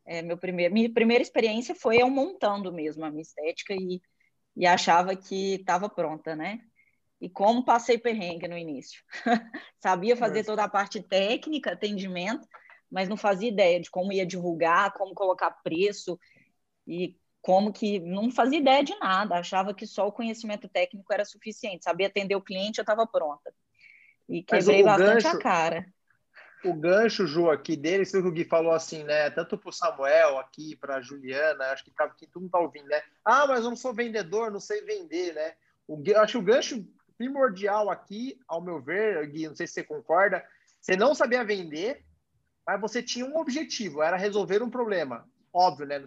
é, meu primeiro, minha primeira experiência foi eu montando mesmo a minha estética e e achava que estava pronta, né? E como passei perrengue no início. <laughs> Sabia fazer toda a parte técnica, atendimento, mas não fazia ideia de como ia divulgar, como colocar preço e como que não fazia ideia de nada, achava que só o conhecimento técnico era suficiente, sabia atender o cliente, eu estava pronta. E quebrei bastante gancho, a cara o gancho, Ju, aqui dele, isso que o Gui falou assim, né? Tanto para o Samuel aqui, para a Juliana, acho que, pra, que todo mundo tá ouvindo, né? Ah, mas eu não sou vendedor, não sei vender, né? O, acho que o gancho primordial aqui, ao meu ver, Gui, não sei se você concorda, você não sabia vender, mas você tinha um objetivo, era resolver um problema. Óbvio, né?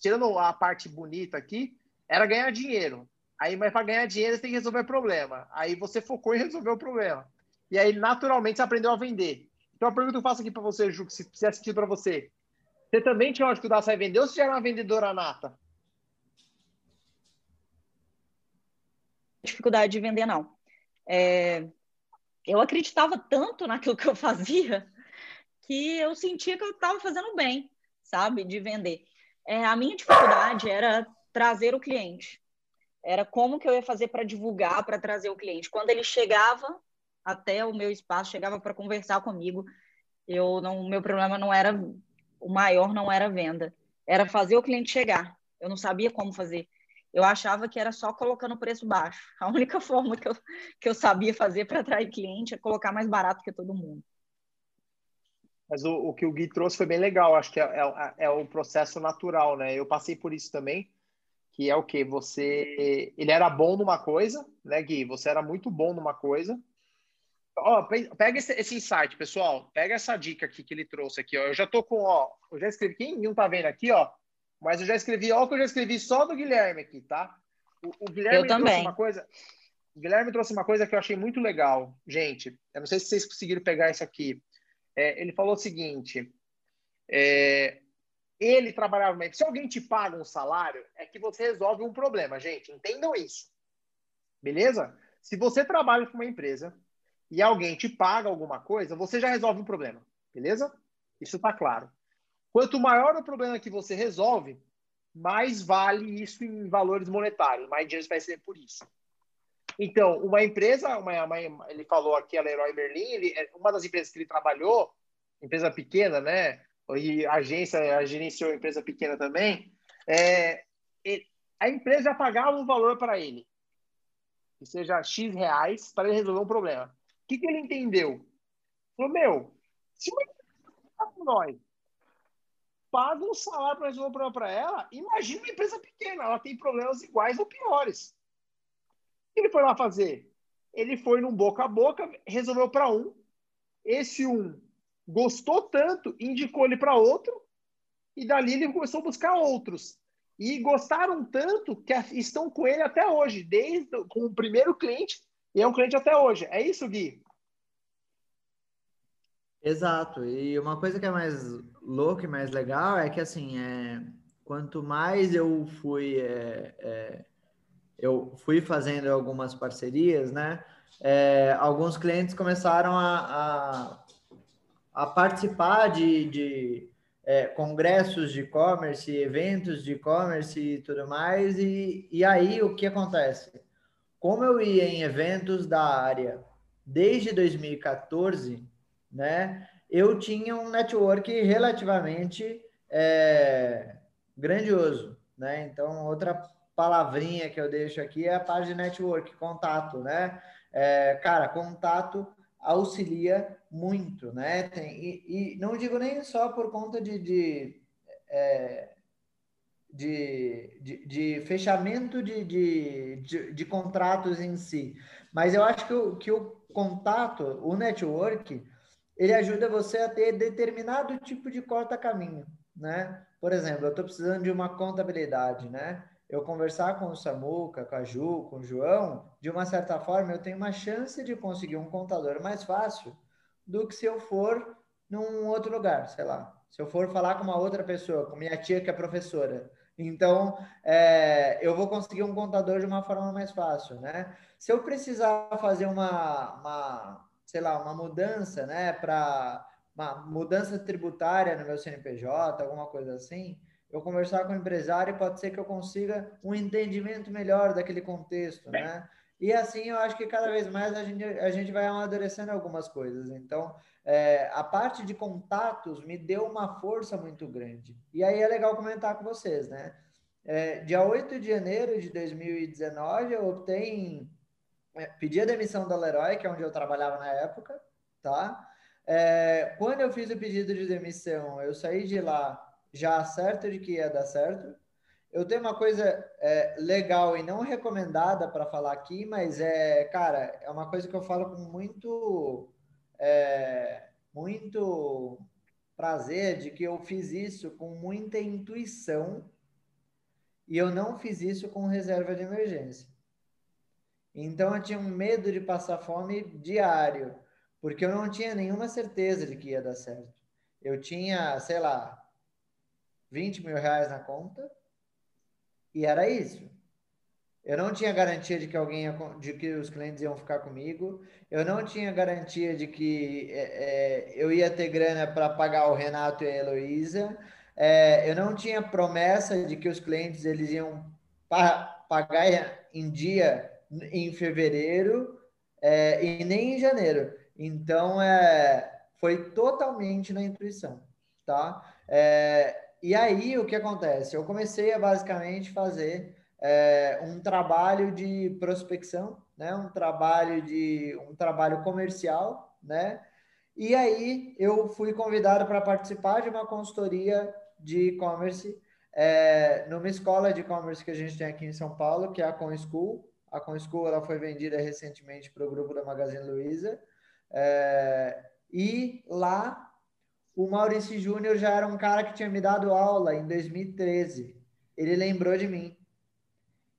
Tirando a parte bonita aqui, era ganhar dinheiro. Aí, mas para ganhar dinheiro, você tem que resolver problema. Aí você focou em resolver o problema. E aí, naturalmente, você aprendeu a vender. Então, a pergunta que eu faço aqui para você, Ju, que se fizesse sentido para você, você também tinha uma dificuldade de vender ou você já era uma vendedora nata? dificuldade de vender, não. É, eu acreditava tanto naquilo que eu fazia que eu sentia que eu estava fazendo bem, sabe, de vender. É, a minha dificuldade era trazer o cliente. Era como que eu ia fazer para divulgar, para trazer o cliente. Quando ele chegava até o meu espaço, chegava para conversar comigo, eu não, meu problema não era o maior, não era venda, era fazer o cliente chegar. Eu não sabia como fazer. Eu achava que era só colocando o preço baixo. A única <laughs> forma que eu, que eu sabia fazer para atrair cliente é colocar mais barato que todo mundo. Mas o, o que o Gui trouxe foi bem legal. Acho que é, é, é o processo natural, né? Eu passei por isso também, que é o que você, ele era bom numa coisa, né, Gui? Você era muito bom numa coisa. Ó, pega esse, esse insight, pessoal. Pega essa dica aqui que ele trouxe aqui, ó. Eu já tô com, ó, eu já escrevi. Quem não tá vendo aqui, ó? Mas eu já escrevi, olha o que eu já escrevi só do Guilherme aqui, tá? O, o Guilherme eu também. trouxe uma coisa. Guilherme trouxe uma coisa que eu achei muito legal. Gente, eu não sei se vocês conseguiram pegar isso aqui. É, ele falou o seguinte: é, ele trabalhava. Se alguém te paga um salário, é que você resolve um problema, gente. Entendam isso. Beleza? Se você trabalha com uma empresa e alguém te paga alguma coisa, você já resolve um problema. Beleza? Isso está claro. Quanto maior o problema que você resolve, mais vale isso em valores monetários, mais dinheiro você vai ser por isso. Então, uma empresa, uma, uma, ele falou aqui, a Leroy Merlin, ele, é, uma das empresas que ele trabalhou, empresa pequena, né? E agência a gerenciou empresa pequena também. É, ele, a empresa pagava um valor para ele, que seja X reais, para ele resolver um problema. O que, que ele entendeu? Falou, meu, se uma empresa nós paga um salário para resolver um problema para ela, imagina uma empresa pequena, ela tem problemas iguais ou piores. O que ele foi lá fazer? Ele foi num boca a boca, resolveu para um. Esse um gostou tanto, indicou ele para outro, e dali ele começou a buscar outros. E gostaram tanto que estão com ele até hoje, desde com o primeiro cliente, e é um cliente até hoje. É isso, Gui? Exato. E uma coisa que é mais louca e mais legal é que, assim, é, quanto mais eu fui, é, é, eu fui fazendo algumas parcerias, né? É, alguns clientes começaram a, a, a participar de, de é, congressos de e-commerce, eventos de e-commerce e tudo mais. E, e aí, o que acontece? Como eu ia em eventos da área desde 2014 né? Eu tinha um network relativamente é, grandioso, né? Então, outra palavrinha que eu deixo aqui é a parte de network, contato, né? É, cara, contato auxilia muito, né? Tem, e, e, não digo nem só por conta de, de, é, de, de, de, fechamento de, de, de, contratos em si, mas eu acho que o, que o contato, o network, ele ajuda você a ter determinado tipo de corta-caminho, né? Por exemplo, eu estou precisando de uma contabilidade, né? Eu conversar com o Samuca, com a Ju, com o João, de uma certa forma, eu tenho uma chance de conseguir um contador mais fácil do que se eu for num outro lugar, sei lá. Se eu for falar com uma outra pessoa, com minha tia que é professora. Então, é, eu vou conseguir um contador de uma forma mais fácil, né? Se eu precisar fazer uma, uma sei lá, uma mudança, né, para uma mudança tributária no meu CNPJ, alguma coisa assim, eu conversar com o empresário pode ser que eu consiga um entendimento melhor daquele contexto, né? E assim eu acho que cada vez mais a gente, a gente vai amadurecendo algumas coisas. Então, é, a parte de contatos me deu uma força muito grande. E aí é legal comentar com vocês, né? É, dia 8 de janeiro de 2019, eu optei em pedi a demissão da Leroy, que é onde eu trabalhava na época, tá? É, quando eu fiz o pedido de demissão, eu saí de lá já certo de que ia dar certo. Eu tenho uma coisa é, legal e não recomendada para falar aqui, mas é, cara, é uma coisa que eu falo com muito, é, muito prazer de que eu fiz isso com muita intuição e eu não fiz isso com reserva de emergência. Então eu tinha um medo de passar fome diário, porque eu não tinha nenhuma certeza de que ia dar certo. Eu tinha, sei lá, 20 mil reais na conta e era isso. Eu não tinha garantia de que alguém de que os clientes iam ficar comigo. Eu não tinha garantia de que é, é, eu ia ter grana para pagar o Renato e a Heloísa. É, eu não tinha promessa de que os clientes eles iam pa pagar em dia em fevereiro é, e nem em janeiro. Então, é, foi totalmente na intuição, tá? É, e aí, o que acontece? Eu comecei a basicamente fazer é, um trabalho de prospecção, né? Um trabalho de um trabalho comercial, né? E aí eu fui convidado para participar de uma consultoria de e-commerce é, numa escola de e-commerce que a gente tem aqui em São Paulo, que é a Com School. A Com School ela foi vendida recentemente para o grupo da Magazine Luiza. É, e lá o Maurício Júnior já era um cara que tinha me dado aula em 2013. Ele lembrou de mim.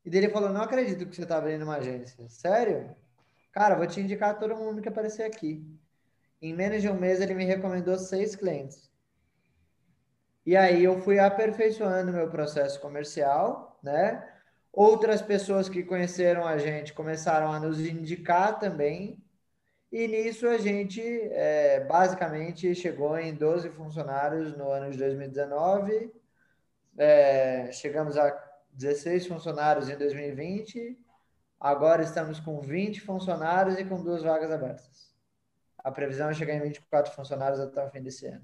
E dele falou: Não acredito que você está abrindo uma agência. Sério? Cara, vou te indicar todo mundo que aparecer aqui. Em menos de um mês, ele me recomendou seis clientes. E aí eu fui aperfeiçoando meu processo comercial, né? Outras pessoas que conheceram a gente começaram a nos indicar também. E nisso a gente é, basicamente chegou em 12 funcionários no ano de 2019. É, chegamos a 16 funcionários em 2020, agora estamos com 20 funcionários e com duas vagas abertas. A previsão é chegar em 24 funcionários até o fim desse ano.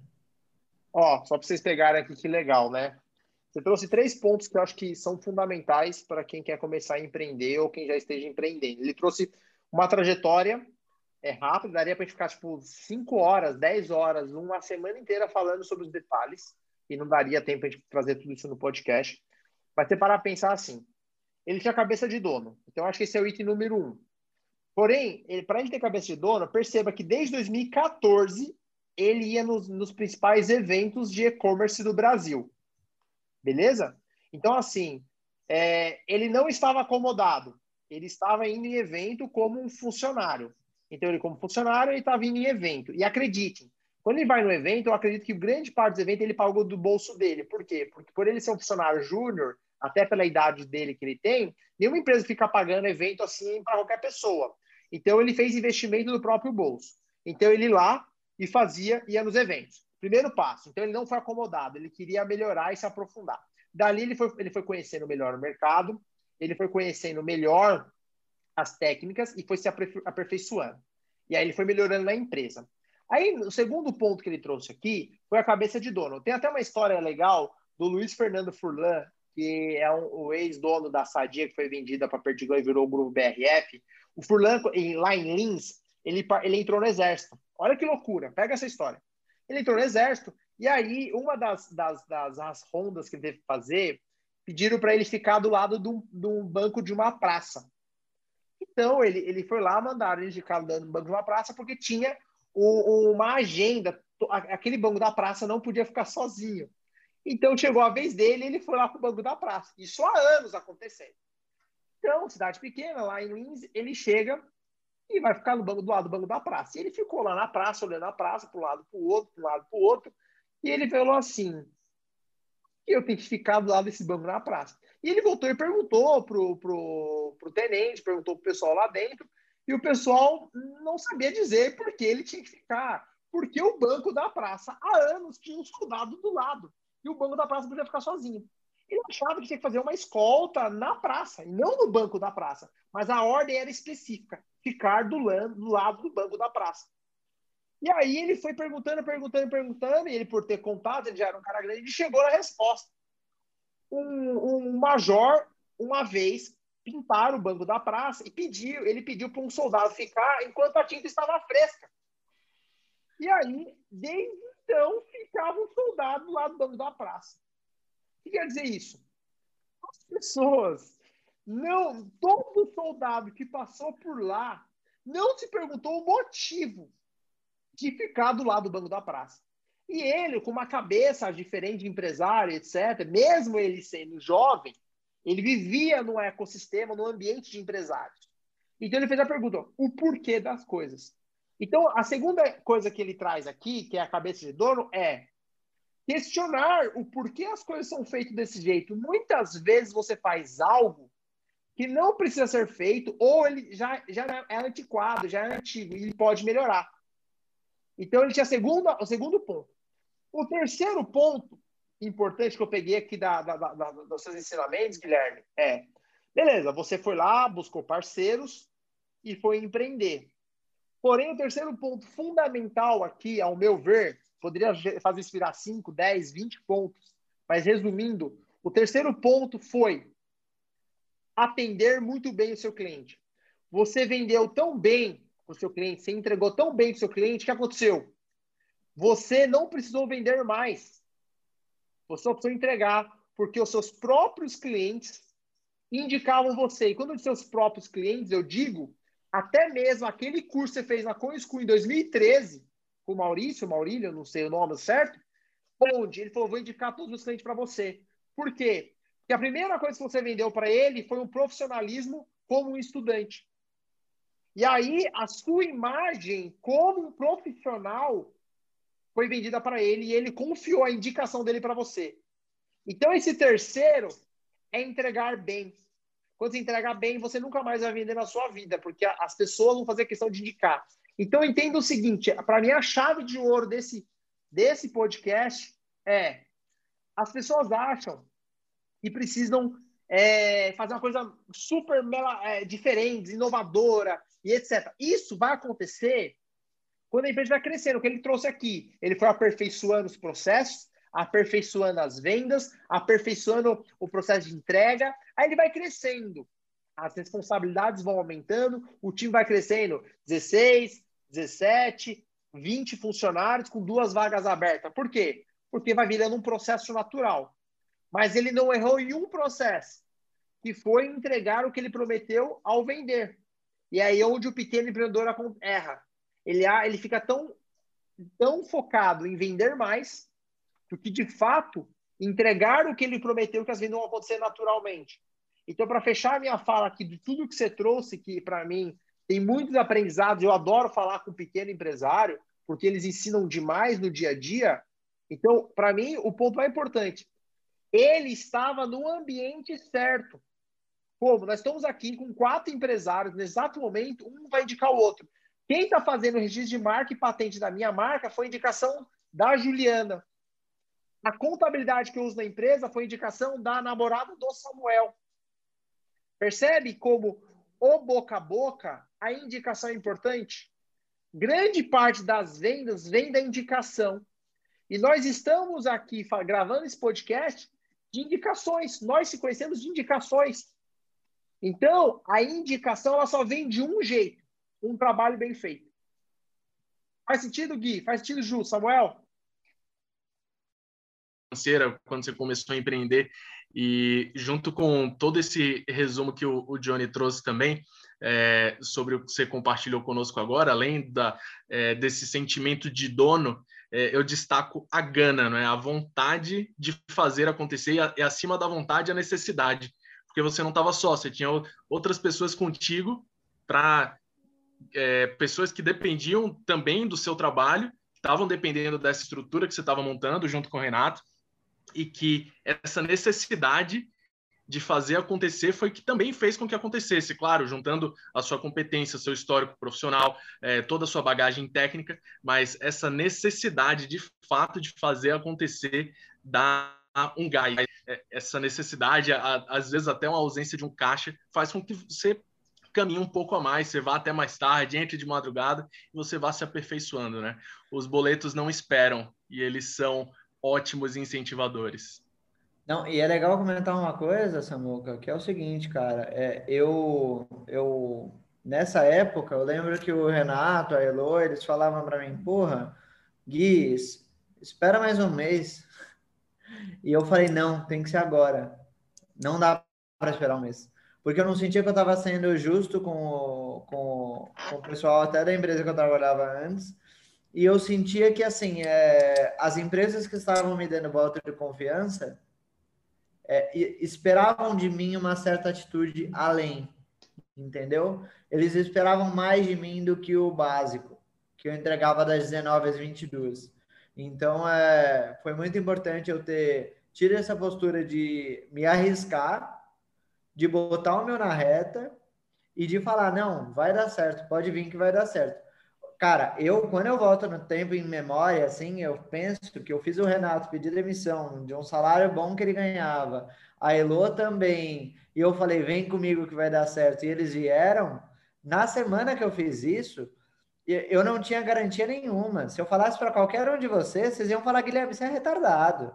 Ó, só para vocês pegarem aqui que legal, né? Você trouxe três pontos que eu acho que são fundamentais para quem quer começar a empreender ou quem já esteja empreendendo. Ele trouxe uma trajetória é rápida, daria para ficar tipo 5 horas, 10 horas, uma semana inteira falando sobre os detalhes e não daria tempo de trazer tudo isso no podcast. Vai ter para pensar assim. Ele tinha cabeça de dono. Então, acho que esse é o item número um. Porém, para ele ter cabeça de dono, perceba que desde 2014 ele ia nos, nos principais eventos de e-commerce do Brasil. Beleza? Então, assim, é, ele não estava acomodado. Ele estava indo em evento como um funcionário. Então, ele, como funcionário, ele estava indo em evento. E acreditem, quando ele vai no evento, eu acredito que grande parte do evento ele pagou do bolso dele. Por quê? Porque por ele ser um funcionário júnior, até pela idade dele que ele tem, nenhuma empresa fica pagando evento assim para qualquer pessoa. Então ele fez investimento no próprio bolso. Então ele lá e fazia, ia nos eventos. Primeiro passo. Então ele não foi acomodado, ele queria melhorar e se aprofundar. Dali ele foi, ele foi conhecendo melhor o mercado, ele foi conhecendo melhor as técnicas e foi se aperfeiçoando. E aí ele foi melhorando na empresa. Aí, o segundo ponto que ele trouxe aqui foi a cabeça de dono. Tem até uma história legal do Luiz Fernando Furlan, que é um, o ex-dono da Sadia, que foi vendida para Perdigão e virou o grupo BRF. O Furlan, em, lá em Lins, ele, ele entrou no exército. Olha que loucura, pega essa história. Ele entrou no exército, e aí, uma das, das, das, das rondas que ele teve que fazer, pediram para ele ficar do lado de um, de um, banco de uma praça. Então, ele, ele foi lá, mandaram ele ficar no banco de uma praça, porque tinha uma agenda. Aquele banco da praça não podia ficar sozinho. Então chegou a vez dele, ele foi lá para o banco da praça. Isso há anos acontecendo. Então, cidade pequena, lá em Lins, ele chega e vai ficar no banco do lado do banco da praça. E ele ficou lá na praça, olhando a praça, para um lado, para o outro, para um lado, para o outro. E ele falou assim: eu tenho que ficar do lado desse banco na praça. E ele voltou e perguntou pro, pro, pro tenente, perguntou pro pessoal lá dentro, e o pessoal não sabia dizer por que ele tinha que ficar. Porque o banco da praça, há anos, tinha um soldado do lado. E o banco da praça podia ficar sozinho. Ele achava que tinha que fazer uma escolta na praça, não no banco da praça. Mas a ordem era específica: ficar do, do lado do banco da praça. E aí ele foi perguntando, perguntando, perguntando, e ele, por ter contato, ele já era um cara grande, e chegou na resposta. Um, um major, uma vez, pintar o banco da praça e pediu, ele pediu para um soldado ficar enquanto a tinta estava fresca. E aí, desde então, ficava um soldado lá do banco da praça. O que quer dizer isso? As pessoas, não, todo soldado que passou por lá não se perguntou o motivo de ficar do lado do banco da praça. E ele, com uma cabeça diferente de empresário, etc., mesmo ele sendo jovem, ele vivia no ecossistema, no ambiente de empresários. Então ele fez a pergunta: o porquê das coisas? Então, a segunda coisa que ele traz aqui, que é a cabeça de dono, é questionar o porquê as coisas são feitas desse jeito. Muitas vezes você faz algo que não precisa ser feito, ou ele já, já é antiquado, já é antigo, e ele pode melhorar. Então, ele tinha segunda, o segundo ponto. O terceiro ponto importante que eu peguei aqui da, da, da, dos seus ensinamentos, Guilherme, é: beleza, você foi lá, buscou parceiros e foi empreender. Porém, o terceiro ponto fundamental aqui, ao meu ver, poderia fazer inspirar 5, 10, 20 pontos, mas resumindo, o terceiro ponto foi atender muito bem o seu cliente. Você vendeu tão bem o seu cliente, você entregou tão bem para o seu cliente, o que aconteceu? Você não precisou vender mais. Você só precisou entregar, porque os seus próprios clientes indicavam você. E quando eu seus próprios clientes, eu digo até mesmo aquele curso que você fez na CoinSchool em 2013, com o Maurício, Maurílio, não sei o nome certo, onde ele falou, vou indicar todos os clientes para você. Por quê? Porque a primeira coisa que você vendeu para ele foi um profissionalismo como um estudante. E aí, a sua imagem como um profissional foi vendida para ele e ele confiou a indicação dele para você. Então, esse terceiro é entregar bem. Quando você entregar bem, você nunca mais vai vender na sua vida, porque as pessoas vão fazer questão de indicar. Então, entenda o seguinte: para mim, a chave de ouro desse, desse podcast é: as pessoas acham que precisam é, fazer uma coisa super é, diferente, inovadora e etc. Isso vai acontecer quando a empresa vai crescendo. O que ele trouxe aqui? Ele foi aperfeiçoando os processos, aperfeiçoando as vendas, aperfeiçoando o processo de entrega, aí ele vai crescendo. As responsabilidades vão aumentando, o time vai crescendo 16, 17, 20 funcionários com duas vagas abertas. Por quê? Porque vai virando um processo natural. Mas ele não errou em um processo, que foi entregar o que ele prometeu ao vender. E aí é onde o pequeno empreendedor erra. Ele, ele fica tão, tão focado em vender mais do que de fato entregar o que ele prometeu que as vendas vão acontecer naturalmente. Então, para fechar a minha fala aqui de tudo que você trouxe, que para mim tem muitos aprendizados, eu adoro falar com pequeno empresário, porque eles ensinam demais no dia a dia. Então, para mim, o ponto mais importante, ele estava no ambiente certo. Como? Nós estamos aqui com quatro empresários, no exato momento, um vai indicar o outro. Quem está fazendo o registro de marca e patente da minha marca foi indicação da Juliana. A contabilidade que eu uso na empresa foi indicação da namorada do Samuel. Percebe como o boca a boca, a indicação é importante? Grande parte das vendas vem da indicação. E nós estamos aqui gravando esse podcast de indicações. Nós se conhecemos de indicações. Então, a indicação ela só vem de um jeito: um trabalho bem feito. Faz sentido, Gui? Faz sentido, Ju? Samuel? quando você começou a empreender e junto com todo esse resumo que o, o Johnny trouxe também é, sobre o que você compartilhou conosco agora, além da, é, desse sentimento de dono, é, eu destaco a gana, não é? a vontade de fazer acontecer e acima da vontade a necessidade, porque você não estava só, você tinha outras pessoas contigo para é, pessoas que dependiam também do seu trabalho, estavam dependendo dessa estrutura que você estava montando junto com o Renato e que essa necessidade de fazer acontecer foi que também fez com que acontecesse, claro, juntando a sua competência, seu histórico profissional, é, toda a sua bagagem técnica, mas essa necessidade de fato de fazer acontecer dá um gás. É, essa necessidade, às vezes até uma ausência de um caixa, faz com que você caminhe um pouco a mais, você vá até mais tarde, entre de madrugada e você vá se aperfeiçoando, né? Os boletos não esperam e eles são ótimos incentivadores. Não, e é legal comentar uma coisa, Samuca, que é o seguinte, cara, é, eu, eu, nessa época, eu lembro que o Renato, a Elo, eles falavam para mim, porra, Gui, espera mais um mês. E eu falei, não, tem que ser agora. Não dá para esperar um mês. Porque eu não sentia que eu estava sendo justo com o, com, com o pessoal até da empresa que eu trabalhava antes e eu sentia que, assim, é, as empresas que estavam me dando voto de confiança é, esperavam de mim uma certa atitude além, entendeu? Eles esperavam mais de mim do que o básico, que eu entregava das 19 às 22. Então, é, foi muito importante eu ter tido essa postura de me arriscar de botar o meu na reta e de falar, não, vai dar certo, pode vir que vai dar certo. Cara, eu, quando eu volto no tempo em memória, assim, eu penso que eu fiz o Renato pedir demissão de um salário bom que ele ganhava, a Elo também, e eu falei, vem comigo que vai dar certo, e eles vieram. Na semana que eu fiz isso, eu não tinha garantia nenhuma. Se eu falasse para qualquer um de vocês, vocês iam falar, Guilherme, você é retardado.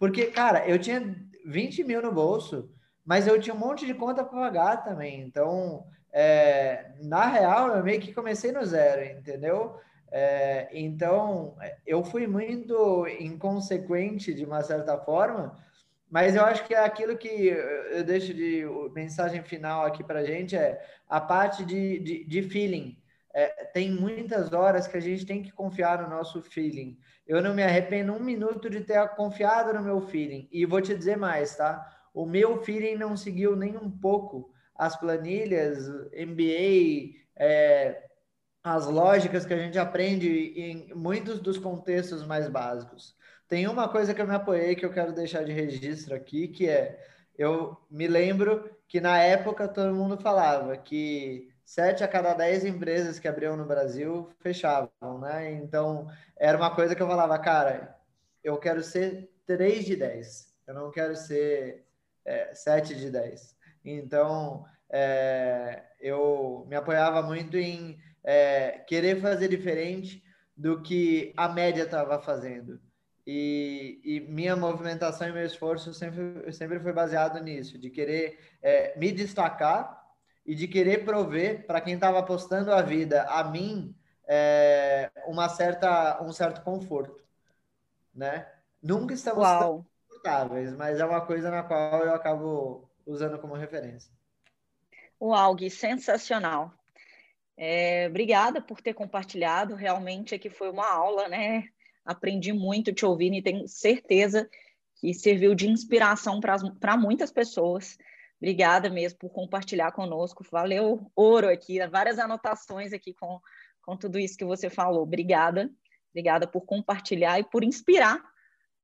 Porque, cara, eu tinha 20 mil no bolso, mas eu tinha um monte de conta para pagar também. Então, é, na real, eu meio que comecei no zero, entendeu? É, então, eu fui muito inconsequente de uma certa forma, mas eu acho que é aquilo que eu deixo de mensagem final aqui para gente é a parte de, de, de feeling. É, tem muitas horas que a gente tem que confiar no nosso feeling. Eu não me arrependo um minuto de ter confiado no meu feeling. E vou te dizer mais, tá? O meu feeling não seguiu nem um pouco as planilhas, MBA, é, as lógicas que a gente aprende em muitos dos contextos mais básicos. Tem uma coisa que eu me apoiei que eu quero deixar de registro aqui, que é, eu me lembro que na época todo mundo falava que sete a cada dez empresas que abriam no Brasil fechavam, né? Então, era uma coisa que eu falava, cara, eu quero ser três de dez, eu não quero ser é, sete de dez. Então, é, eu me apoiava muito em é, querer fazer diferente do que a média estava fazendo. E, e, minha movimentação e meu esforço sempre, sempre foi baseado nisso, de querer é, me destacar e de querer prover para quem estava apostando a vida a mim é, uma certa, um certo conforto, né? Nunca estamos Uau. confortáveis, mas é uma coisa na qual eu acabo usando como referência. Uau, Gui, sensacional. É, obrigada por ter compartilhado. Realmente aqui foi uma aula, né? Aprendi muito te ouvindo e tenho certeza que serviu de inspiração para muitas pessoas. Obrigada mesmo por compartilhar conosco. Valeu ouro aqui, várias anotações aqui com, com tudo isso que você falou. Obrigada. Obrigada por compartilhar e por inspirar.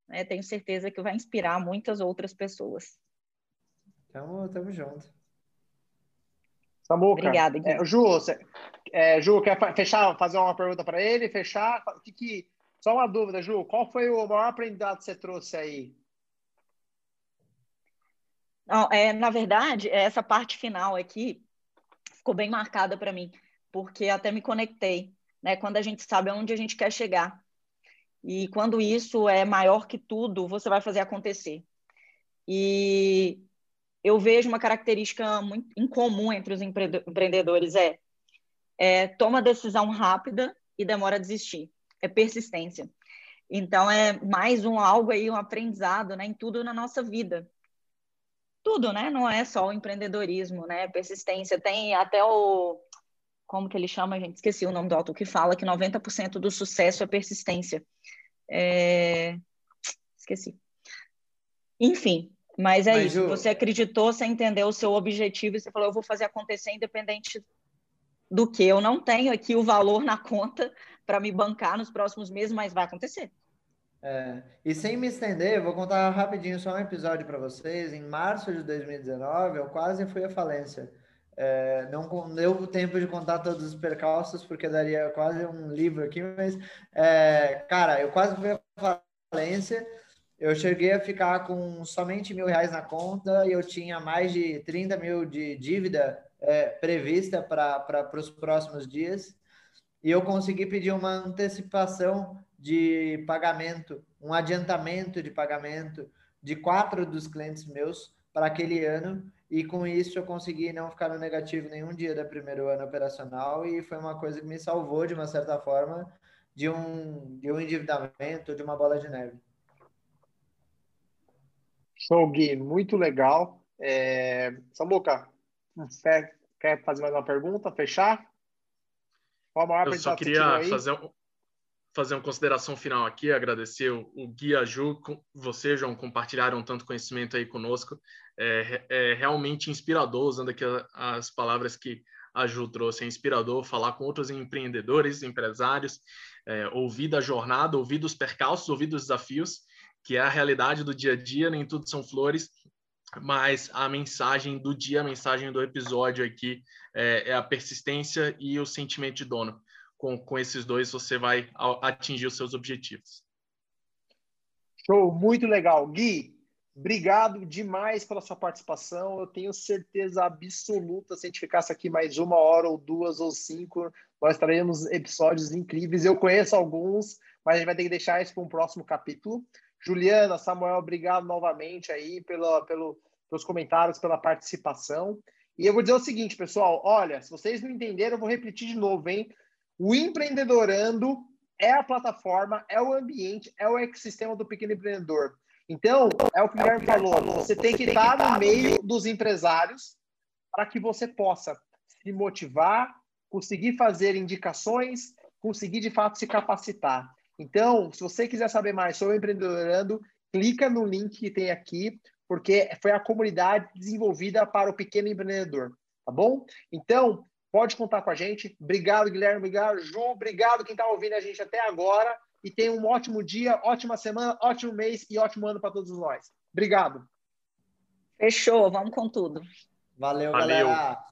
Né? Tenho certeza que vai inspirar muitas outras pessoas. Tamo, tamo junto. Samuca. Obrigada, Gui. É, Ju, você, é, Ju, quer fechar, fazer uma pergunta para ele? Fechar? Que, que, só uma dúvida, Ju. Qual foi o maior aprendizado que você trouxe aí? Não, é, na verdade, essa parte final aqui ficou bem marcada para mim, porque até me conectei, né? Quando a gente sabe aonde a gente quer chegar. E quando isso é maior que tudo, você vai fazer acontecer. E eu vejo uma característica muito incomum entre os empreendedores é, é toma decisão rápida e demora a desistir. É persistência. Então é mais um algo aí, um aprendizado, né, em tudo na nossa vida. Tudo, né? Não é só o empreendedorismo, né? Persistência. Tem até o como que ele chama, gente? Esqueci o nome do autor que fala que 90% do sucesso é persistência. É... Esqueci. Enfim, mas é Mas isso, você acreditou, você entendeu o seu objetivo e você falou, eu vou fazer acontecer independente do que. Eu não tenho aqui o valor na conta para me bancar nos próximos meses, mas vai acontecer. É, e sem me estender, eu vou contar rapidinho só um episódio para vocês. Em março de 2019, eu quase fui à falência. É, não deu tempo de contar todos os percalços, porque daria quase um livro aqui, mas, é, cara, eu quase fui à falência eu cheguei a ficar com somente mil reais na conta e eu tinha mais de 30 mil de dívida é, prevista para os próximos dias. E eu consegui pedir uma antecipação de pagamento, um adiantamento de pagamento de quatro dos clientes meus para aquele ano. E com isso eu consegui não ficar no negativo nenhum dia do primeiro ano operacional e foi uma coisa que me salvou, de uma certa forma, de um, de um endividamento, de uma bola de neve. Show, Gui, muito legal. É... Samuca, quer, quer fazer mais uma pergunta? Fechar? Qual a maior Eu só queria fazer, fazer uma consideração final aqui, agradecer o, o Gui a Ju, você, João, compartilharam tanto conhecimento aí conosco. É, é realmente inspirador, usando aqui as palavras que a Ju trouxe, é inspirador falar com outros empreendedores, empresários, é, ouvir da jornada, ouvir dos percalços, ouvir dos desafios que é a realidade do dia a dia, nem tudo são flores. mas a mensagem do dia, a mensagem do episódio aqui é, é a persistência e o sentimento de dono. Com, com esses dois, você vai atingir os seus objetivos. Show, muito legal. Gui, obrigado demais pela sua participação. Eu tenho certeza absoluta, se a gente ficasse aqui mais uma hora, ou duas, ou cinco, nós traremos episódios incríveis. Eu conheço alguns, mas a gente vai ter que deixar isso para um próximo capítulo. Juliana, Samuel, obrigado novamente aí pelo, pelos comentários, pela participação. E eu vou dizer o seguinte, pessoal, olha, se vocês não entenderam, eu vou repetir de novo, hein? O empreendedorando é a plataforma, é o ambiente, é o ecossistema do pequeno empreendedor. Então, é o que o Guilherme falou, você tem que estar no meio dos empresários para que você possa se motivar, conseguir fazer indicações, conseguir de fato se capacitar. Então, se você quiser saber mais sobre o empreendedorando, clica no link que tem aqui, porque foi a comunidade desenvolvida para o pequeno empreendedor, tá bom? Então, pode contar com a gente. Obrigado, Guilherme, obrigado, Ju, obrigado quem está ouvindo a gente até agora e tenha um ótimo dia, ótima semana, ótimo mês e ótimo ano para todos nós. Obrigado. Fechou, vamos com tudo. Valeu, Valeu. galera.